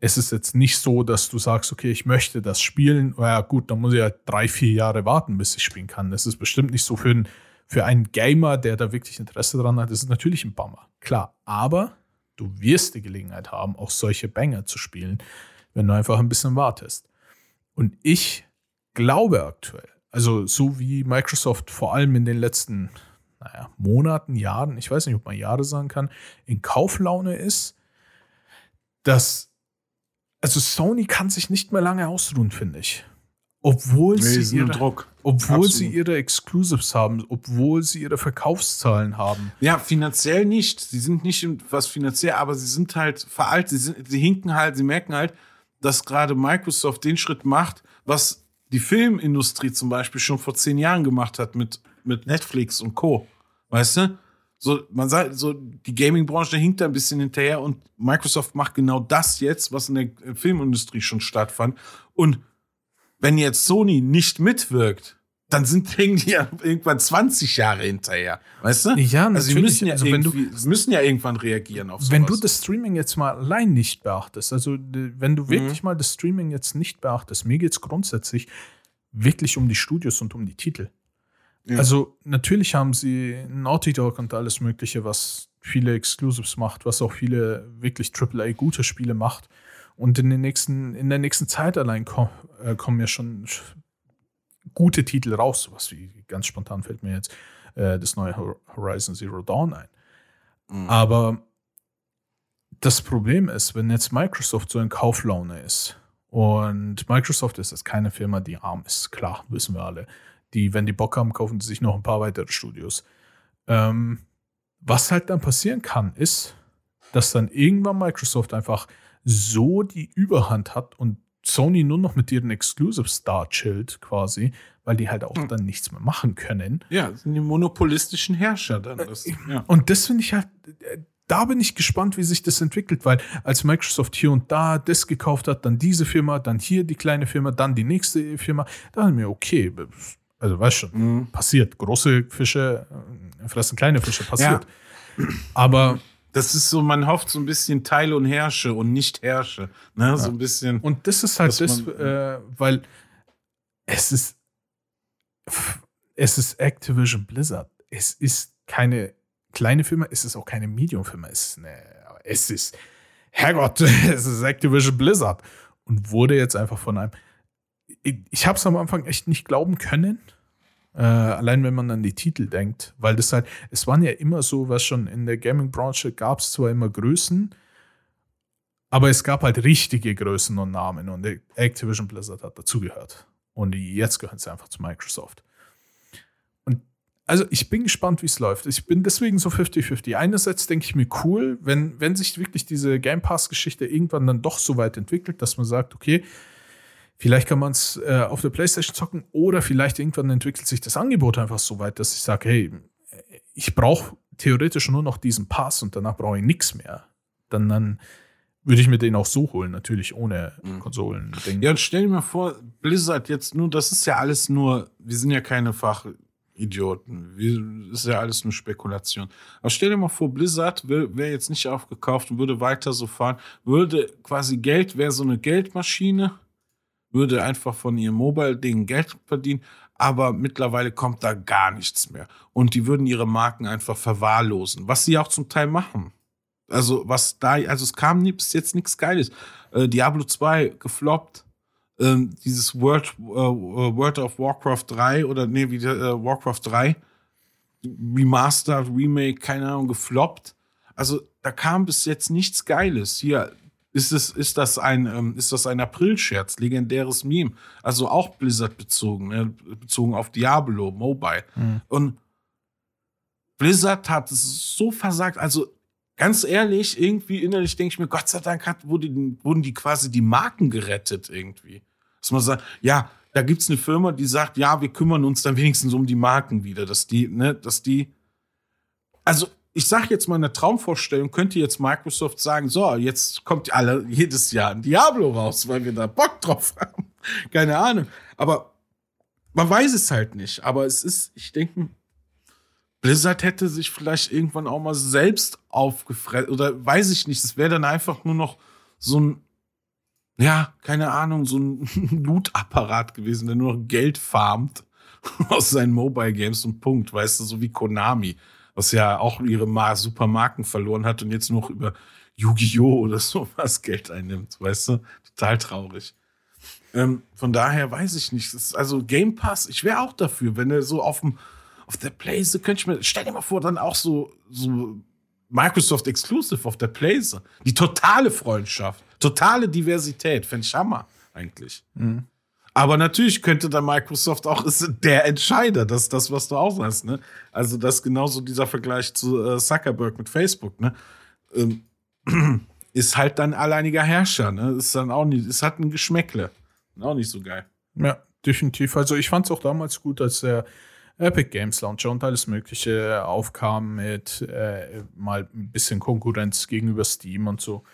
Es ist jetzt nicht so, dass du sagst, okay, ich möchte das spielen. Ja, gut, dann muss ich ja drei, vier Jahre warten, bis ich spielen kann. Das ist bestimmt nicht so für, ein, für einen Gamer, der da wirklich Interesse dran hat. Das ist natürlich ein Bummer. Klar, aber du wirst die Gelegenheit haben, auch solche Banger zu spielen, wenn du einfach ein bisschen wartest. Und ich glaube aktuell, also so wie Microsoft vor allem in den letzten naja, Monaten, Jahren, ich weiß nicht, ob man Jahre sagen kann, in Kauflaune ist, dass also Sony kann sich nicht mehr lange ausruhen, finde ich. Obwohl, nee, sie, ihre, Druck. obwohl sie ihre Exclusives haben, obwohl sie ihre Verkaufszahlen haben. Ja, finanziell nicht. Sie sind nicht was finanziell, aber sie sind halt veraltet. Sie, sind, sie hinken halt, sie merken halt, dass gerade Microsoft den Schritt macht, was die Filmindustrie zum Beispiel schon vor zehn Jahren gemacht hat mit, mit Netflix und Co. Weißt du? So, man sagt, so, die Gaming-Branche hinkt da ein bisschen hinterher und Microsoft macht genau das jetzt, was in der Filmindustrie schon stattfand. Und wenn jetzt Sony nicht mitwirkt, dann sind die ja irgendwann 20 Jahre hinterher. Weißt du? Ja, also sie müssen ja, also wenn du, müssen ja irgendwann reagieren auf sowas. Wenn du das Streaming jetzt mal allein nicht beachtest, also wenn du wirklich mhm. mal das Streaming jetzt nicht beachtest, mir geht es grundsätzlich wirklich um die Studios und um die Titel. Ja. Also natürlich haben sie Naughty Dog und alles Mögliche, was viele Exclusives macht, was auch viele wirklich AAA gute Spiele macht. Und in, den nächsten, in der nächsten Zeit allein kom äh, kommen ja schon gute Titel raus, was wie ganz spontan fällt mir jetzt äh, das neue Horizon Zero Dawn ein. Mhm. Aber das Problem ist, wenn jetzt Microsoft so in Kauflaune ist und Microsoft ist jetzt keine Firma, die arm ist, klar, wissen wir alle. Die, wenn die Bock haben, kaufen sie sich noch ein paar weitere Studios. Ähm, was halt dann passieren kann, ist, dass dann irgendwann Microsoft einfach so die Überhand hat und Sony nur noch mit ihren Exclusives da chillt, quasi, weil die halt auch hm. dann nichts mehr machen können. Ja, sind die monopolistischen Herrscher dann. Das, ja. Und das finde ich halt, da bin ich gespannt, wie sich das entwickelt, weil als Microsoft hier und da das gekauft hat, dann diese Firma, dann hier die kleine Firma, dann die nächste Firma, da haben wir, okay, also weißt schon, mhm. passiert. Große Fische äh, fressen kleine Fische, passiert. Ja. Aber das ist so, man hofft so ein bisschen Teil und Herrsche und nicht Herrsche. Ne? Ja. So ein bisschen. Und das ist halt das, äh, weil es ist, es ist Activision Blizzard. Es ist keine kleine Firma, es ist auch keine Medium-Firma. Es es ist, Herrgott, es ist Activision Blizzard. Und wurde jetzt einfach von einem. Ich, ich habe es am Anfang echt nicht glauben können, Äh, allein wenn man an die Titel denkt, weil das halt, es waren ja immer so, was schon in der Gaming-Branche gab es zwar immer Größen, aber es gab halt richtige Größen und Namen und Activision Blizzard hat dazugehört. Und jetzt gehören sie einfach zu Microsoft. Und also ich bin gespannt, wie es läuft. Ich bin deswegen so 50-50. Einerseits denke ich mir cool, wenn, wenn sich wirklich diese Game Pass-Geschichte irgendwann dann doch so weit entwickelt, dass man sagt, okay, Vielleicht kann man es äh, auf der Playstation zocken oder vielleicht irgendwann entwickelt sich das Angebot einfach so weit, dass ich sage, hey, ich brauche theoretisch nur noch diesen Pass und danach brauche ich nichts mehr. Dann, dann würde ich mir den auch so holen, natürlich ohne mhm. Konsolen. Ja, und stell dir mal vor, Blizzard jetzt nur, das ist ja alles nur, wir sind ja keine Fachidioten. Wir, ist ja alles nur Spekulation. Aber stell dir mal vor, Blizzard wäre jetzt nicht aufgekauft und würde weiter so fahren, würde quasi Geld, wäre so eine Geldmaschine würde einfach von ihrem Mobile-Ding Geld verdienen, aber mittlerweile kommt da gar nichts mehr. Und die würden ihre Marken einfach verwahrlosen, was sie auch zum Teil machen. Also, was da, also es kam bis jetzt nichts Geiles. Äh, Diablo 2 gefloppt. Ähm, dieses World, äh, World of Warcraft 3 oder nee, wie äh, Warcraft 3 Remastered, Remake, keine Ahnung, gefloppt. Also da kam bis jetzt nichts Geiles. Hier, ist, es, ist, das ein, ähm, ist das ein April-Scherz, legendäres Meme? Also auch Blizzard bezogen, ne? bezogen auf Diablo, Mobile. Mhm. Und Blizzard hat so versagt. Also ganz ehrlich, irgendwie innerlich denke ich mir, Gott sei Dank hat, wurde, wurden die quasi die Marken gerettet irgendwie. Dass man sagt, ja, da gibt es eine Firma, die sagt, ja, wir kümmern uns dann wenigstens um die Marken wieder, dass die, ne, dass die. Also ich sage jetzt mal eine Traumvorstellung, könnte jetzt Microsoft sagen, so, jetzt kommt alle jedes Jahr ein Diablo raus, weil wir da Bock drauf haben. Keine Ahnung. Aber man weiß es halt nicht. Aber es ist, ich denke, Blizzard hätte sich vielleicht irgendwann auch mal selbst aufgefressen. Oder weiß ich nicht. Es wäre dann einfach nur noch so ein, ja, keine Ahnung, so ein Loot-Apparat gewesen, der nur noch Geld farmt aus seinen Mobile Games und Punkt. Weißt du, so wie Konami was ja auch ihre Mar Supermarken verloren hat und jetzt noch über Yu-Gi-Oh! oder sowas Geld einnimmt, weißt du? Total traurig. Ähm, von daher weiß ich nicht. also Game Pass, ich wäre auch dafür, wenn er so auf dem auf der Place, könnte ich mir, stell dir mal vor, dann auch so, so Microsoft Exclusive auf der Place. Die totale Freundschaft, totale Diversität, fände ich Hammer, eigentlich. Mhm. Aber natürlich könnte da Microsoft auch, ist der Entscheider, das das, was du auch sagst, ne? Also, das ist genauso dieser Vergleich zu äh, Zuckerberg mit Facebook, ne? Ähm, ist halt dann alleiniger Herrscher, ne? Ist dann auch nicht, es hat ein Geschmäckle. Auch nicht so geil. Ja, definitiv. Also, ich fand es auch damals gut, als der Epic Games Launcher und alles Mögliche aufkam mit äh, mal ein bisschen Konkurrenz gegenüber Steam und so.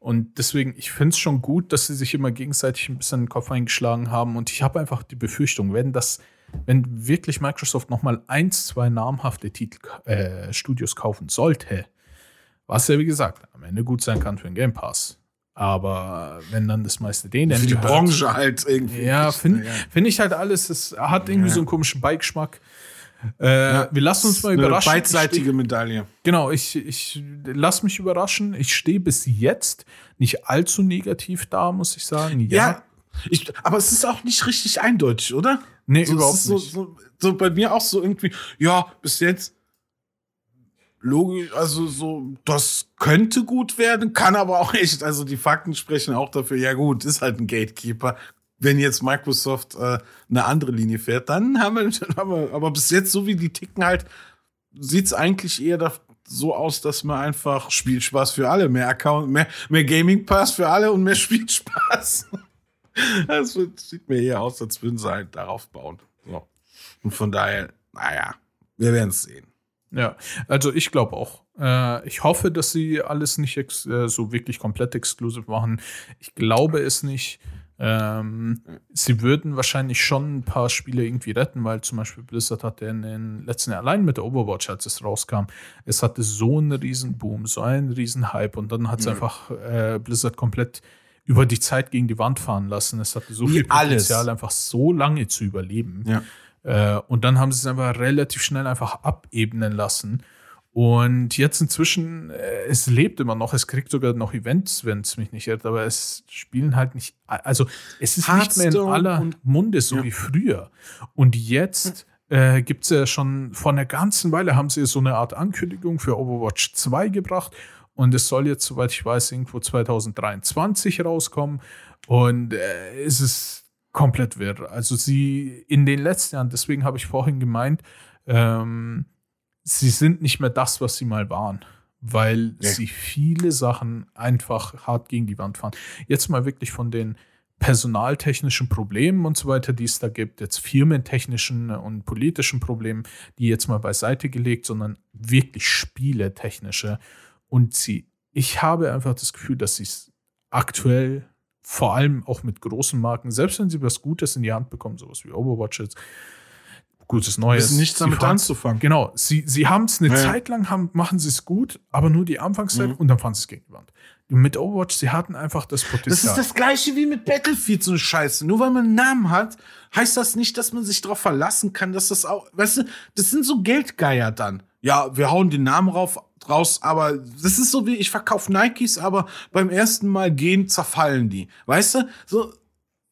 Und deswegen, ich finde es schon gut, dass sie sich immer gegenseitig ein bisschen den Kopf eingeschlagen haben. Und ich habe einfach die Befürchtung, wenn das, wenn wirklich Microsoft noch mal eins, zwei namhafte Titel, äh, Studios kaufen sollte, was ja wie gesagt am Ende gut sein kann für den Game Pass. Aber wenn dann das meiste denen. Für die Branche halt irgendwie. Ja, finde ja. find ich halt alles, es hat irgendwie ja. so einen komischen Beigeschmack. Äh, ja, wir lassen uns mal überraschen. Eine beidseitige Medaille. Genau, ich, ich lass mich überraschen. Ich stehe bis jetzt nicht allzu negativ da, muss ich sagen. Ja, ja ich, aber es ist auch nicht richtig eindeutig, oder? Nee, so, überhaupt so, nicht. So, so, bei mir auch so irgendwie, ja, bis jetzt logisch, also so, das könnte gut werden, kann aber auch echt, also die Fakten sprechen auch dafür, ja gut, ist halt ein Gatekeeper, wenn jetzt Microsoft äh, eine andere Linie fährt, dann haben wir, haben wir, aber bis jetzt, so wie die ticken halt, sieht es eigentlich eher da, so aus, dass man einfach Spielspaß für alle, mehr Account, mehr, mehr Gaming Pass für alle und mehr Spielspaß. Das sieht mir eher aus, als würden sie halt darauf bauen. So. Und von daher, naja, wir werden es sehen. Ja, also ich glaube auch. Äh, ich hoffe, dass sie alles nicht äh, so wirklich komplett exklusiv machen. Ich glaube es nicht. Ähm, sie würden wahrscheinlich schon ein paar Spiele irgendwie retten, weil zum Beispiel Blizzard hatte in den letzten Jahren allein mit der Overwatch, als es rauskam, es hatte so einen riesen Boom, so einen riesen Hype und dann hat es mhm. einfach äh, Blizzard komplett über die Zeit gegen die Wand fahren lassen. Es hatte so Wie viel Potenzial, alles. einfach so lange zu überleben. Ja. Äh, und dann haben sie es einfach relativ schnell einfach abebnen lassen. Und jetzt inzwischen, äh, es lebt immer noch, es kriegt sogar noch Events, wenn es mich nicht irrt, aber es spielen halt nicht, also es ist nicht mehr in aller Munde, so ja. wie früher. Und jetzt äh, gibt es ja schon vor einer ganzen Weile, haben sie so eine Art Ankündigung für Overwatch 2 gebracht. Und es soll jetzt, soweit ich weiß, irgendwo 2023 rauskommen. Und äh, es ist komplett wirr. Also sie in den letzten Jahren, deswegen habe ich vorhin gemeint, ähm, sie sind nicht mehr das, was sie mal waren, weil Nee. sie viele Sachen einfach hart gegen die Wand fahren. Jetzt mal wirklich von den personaltechnischen Problemen und so weiter, die es da gibt, jetzt firmentechnischen und politischen Problemen, die jetzt mal beiseite gelegt, sondern wirklich spieletechnische. Und sie, ich habe einfach das Gefühl, dass sie es aktuell vor allem auch mit großen Marken, selbst wenn sie was Gutes in die Hand bekommen, sowas wie Overwatch jetzt, gutes Neues. Wissen nichts damit fahren- anzufangen. Genau, sie, sie haben es eine Ja. Zeit lang, haben, machen sie es gut, aber nur die Anfangszeit Mhm. und dann fahren sie es gegen die Wand. Mit Overwatch, sie hatten einfach das Das Potenzial. ist das gleiche wie mit Battlefield, so eine Scheiße. Nur weil man einen Namen hat, heißt das nicht, dass man sich darauf verlassen kann, dass das auch, weißt du, das sind so Geldgeier dann. Ja, wir hauen den Namen rauf, raus, aber das ist so wie, ich verkaufe Nikes, aber beim ersten Mal gehen zerfallen die. Weißt du? So,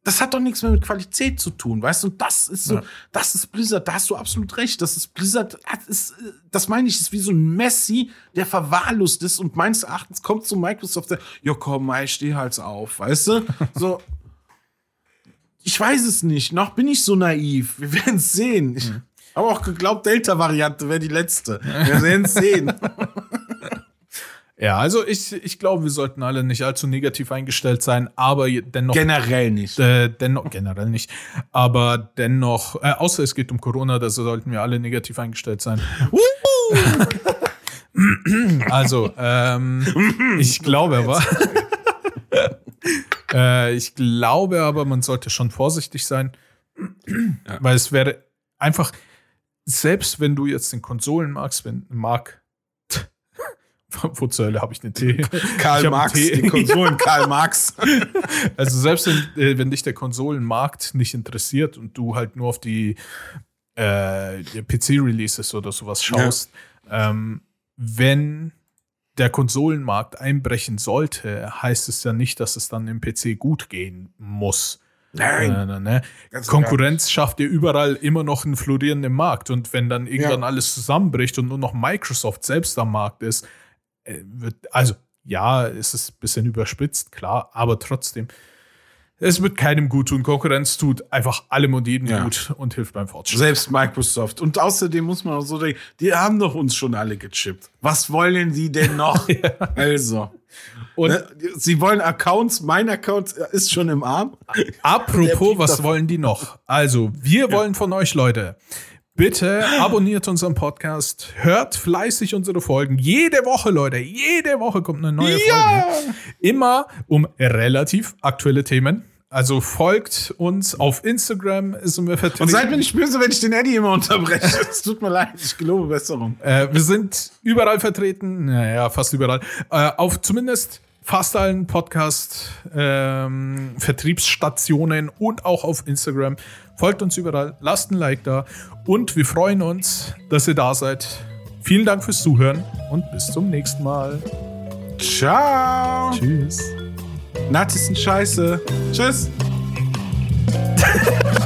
das hat doch nichts mehr mit Qualität zu tun, weißt du? Und das ist so, Ja. das ist Blizzard, da hast du absolut recht. Das ist Blizzard, das ist, das meine ich, ist wie so ein Messi, der verwahrlost ist und meines Erachtens kommt zu Microsoft, der, ja komm, ich steh halt auf, weißt du? So. Ich weiß es nicht, noch bin ich so naiv. Wir werden es sehen. Ich habe auch geglaubt, Delta-Variante wäre die letzte. Wir werden es sehen. ja, also ich, ich glaube, wir sollten alle nicht allzu negativ eingestellt sein, aber dennoch Generell nicht. Äh, dennoch, generell nicht. Aber dennoch, äh, außer es geht um Corona, da sollten wir alle negativ eingestellt sein. Also, ähm, ich glaube aber, äh, ich glaube aber, man sollte schon vorsichtig sein, weil es wäre einfach, selbst wenn du jetzt den Konsolen magst, wenn mag, wo zur Hölle habe ich den Tee? Ich Karl hab Marx, Tee. die Konsolen Karl Marx. Also selbst wenn, äh, wenn dich der Konsolenmarkt nicht interessiert und du halt nur auf die, äh, PC-Releases oder sowas schaust, ähm, wenn der Konsolenmarkt einbrechen sollte, heißt es ja nicht, dass es dann im PC gut gehen muss. Nein. Äh, ne, ne. Ganz Konkurrenz schafft dir überall immer noch einen florierenden Markt. Und wenn dann irgendwann Ja. alles zusammenbricht und nur noch Microsoft selbst am Markt ist, wird, also ja, es ist ein bisschen überspitzt, klar, aber trotzdem, es wird keinem gut tun. Konkurrenz tut einfach allem und jedem Ja. gut und hilft beim Fortschritt. Selbst Microsoft. Und außerdem muss man auch so denken, die haben doch uns schon alle gechippt. Was wollen die denn noch? Also. Und ne, sie wollen Accounts, mein Account ist schon im Arm. Apropos, was davon. wollen die noch? Also, wir wollen von euch, Leute, bitte abonniert unseren Podcast, hört fleißig unsere Folgen. Jede Woche, Leute, jede Woche kommt eine neue Folge. Immer um relativ aktuelle Themen. Also folgt uns auf Instagram, ist wir vertreten. Und seid mir nicht böse, wenn ich den Eddie immer unterbreche. Es tut mir leid, ich gelobe Besserung. Äh, wir sind überall vertreten, naja, fast überall. Äh, auf zumindest fast allen Podcast-Vertriebsstationen und auch auf Instagram. Folgt uns überall, lasst ein Like da und wir freuen uns, dass ihr da seid. Vielen Dank fürs Zuhören und bis zum nächsten Mal. Ciao. Tschüss. Nazis sind scheiße. Tschüss.